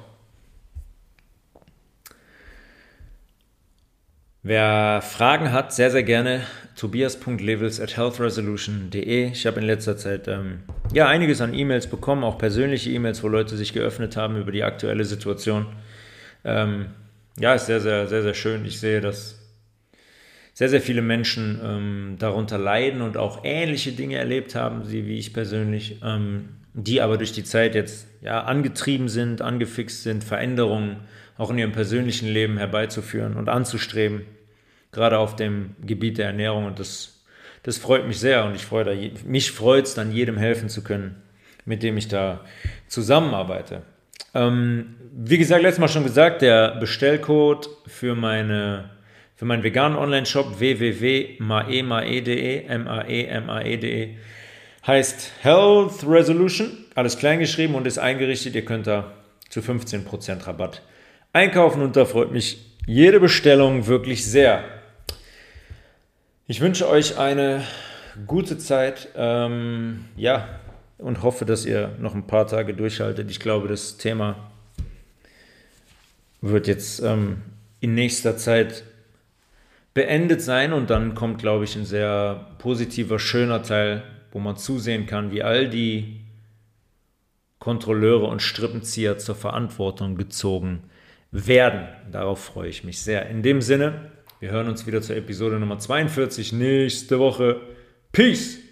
Wer Fragen hat, sehr, sehr gerne tobias.levels at healthresolution.de. Ich habe in letzter Zeit ähm, ja einiges an E-Mails bekommen, auch persönliche E-Mails, wo Leute sich geöffnet haben über die aktuelle Situation. Ähm, ja, ist sehr, sehr, sehr, sehr schön. Ich sehe, dass sehr, sehr viele Menschen ähm, darunter leiden und auch ähnliche Dinge erlebt haben, wie ich persönlich, ähm, die aber durch die Zeit jetzt ja angetrieben sind, angefixt sind, Veränderungen auch in ihrem persönlichen Leben herbeizuführen und anzustreben, gerade auf dem Gebiet der Ernährung. Und das, das freut mich sehr und ich freue da, mich freut es dann jedem helfen zu können, mit dem ich da zusammenarbeite. Ähm, wie gesagt, letztes Mal schon gesagt, der Bestellcode für meine für meinen veganen Online-Shop www.maemae.de, M-A-E-M-A-E.de heißt Health Resolution, alles klein geschrieben und ist eingerichtet. Ihr könnt da zu 15% Rabatt einkaufen und da freut mich jede Bestellung wirklich sehr. Ich wünsche euch eine gute Zeit. Ähm, ja, und hoffe, dass ihr noch ein paar Tage durchhaltet. Ich glaube, das Thema wird jetzt ähm, in nächster Zeit beendet sein und dann kommt, glaube ich, ein sehr positiver, schöner Teil, wo man zusehen kann, wie all die Kontrolleure und Strippenzieher zur Verantwortung gezogen werden. Darauf freue ich mich sehr. In dem Sinne, wir hören uns wieder zur Episode Nummer 42 nächste Woche. Peace!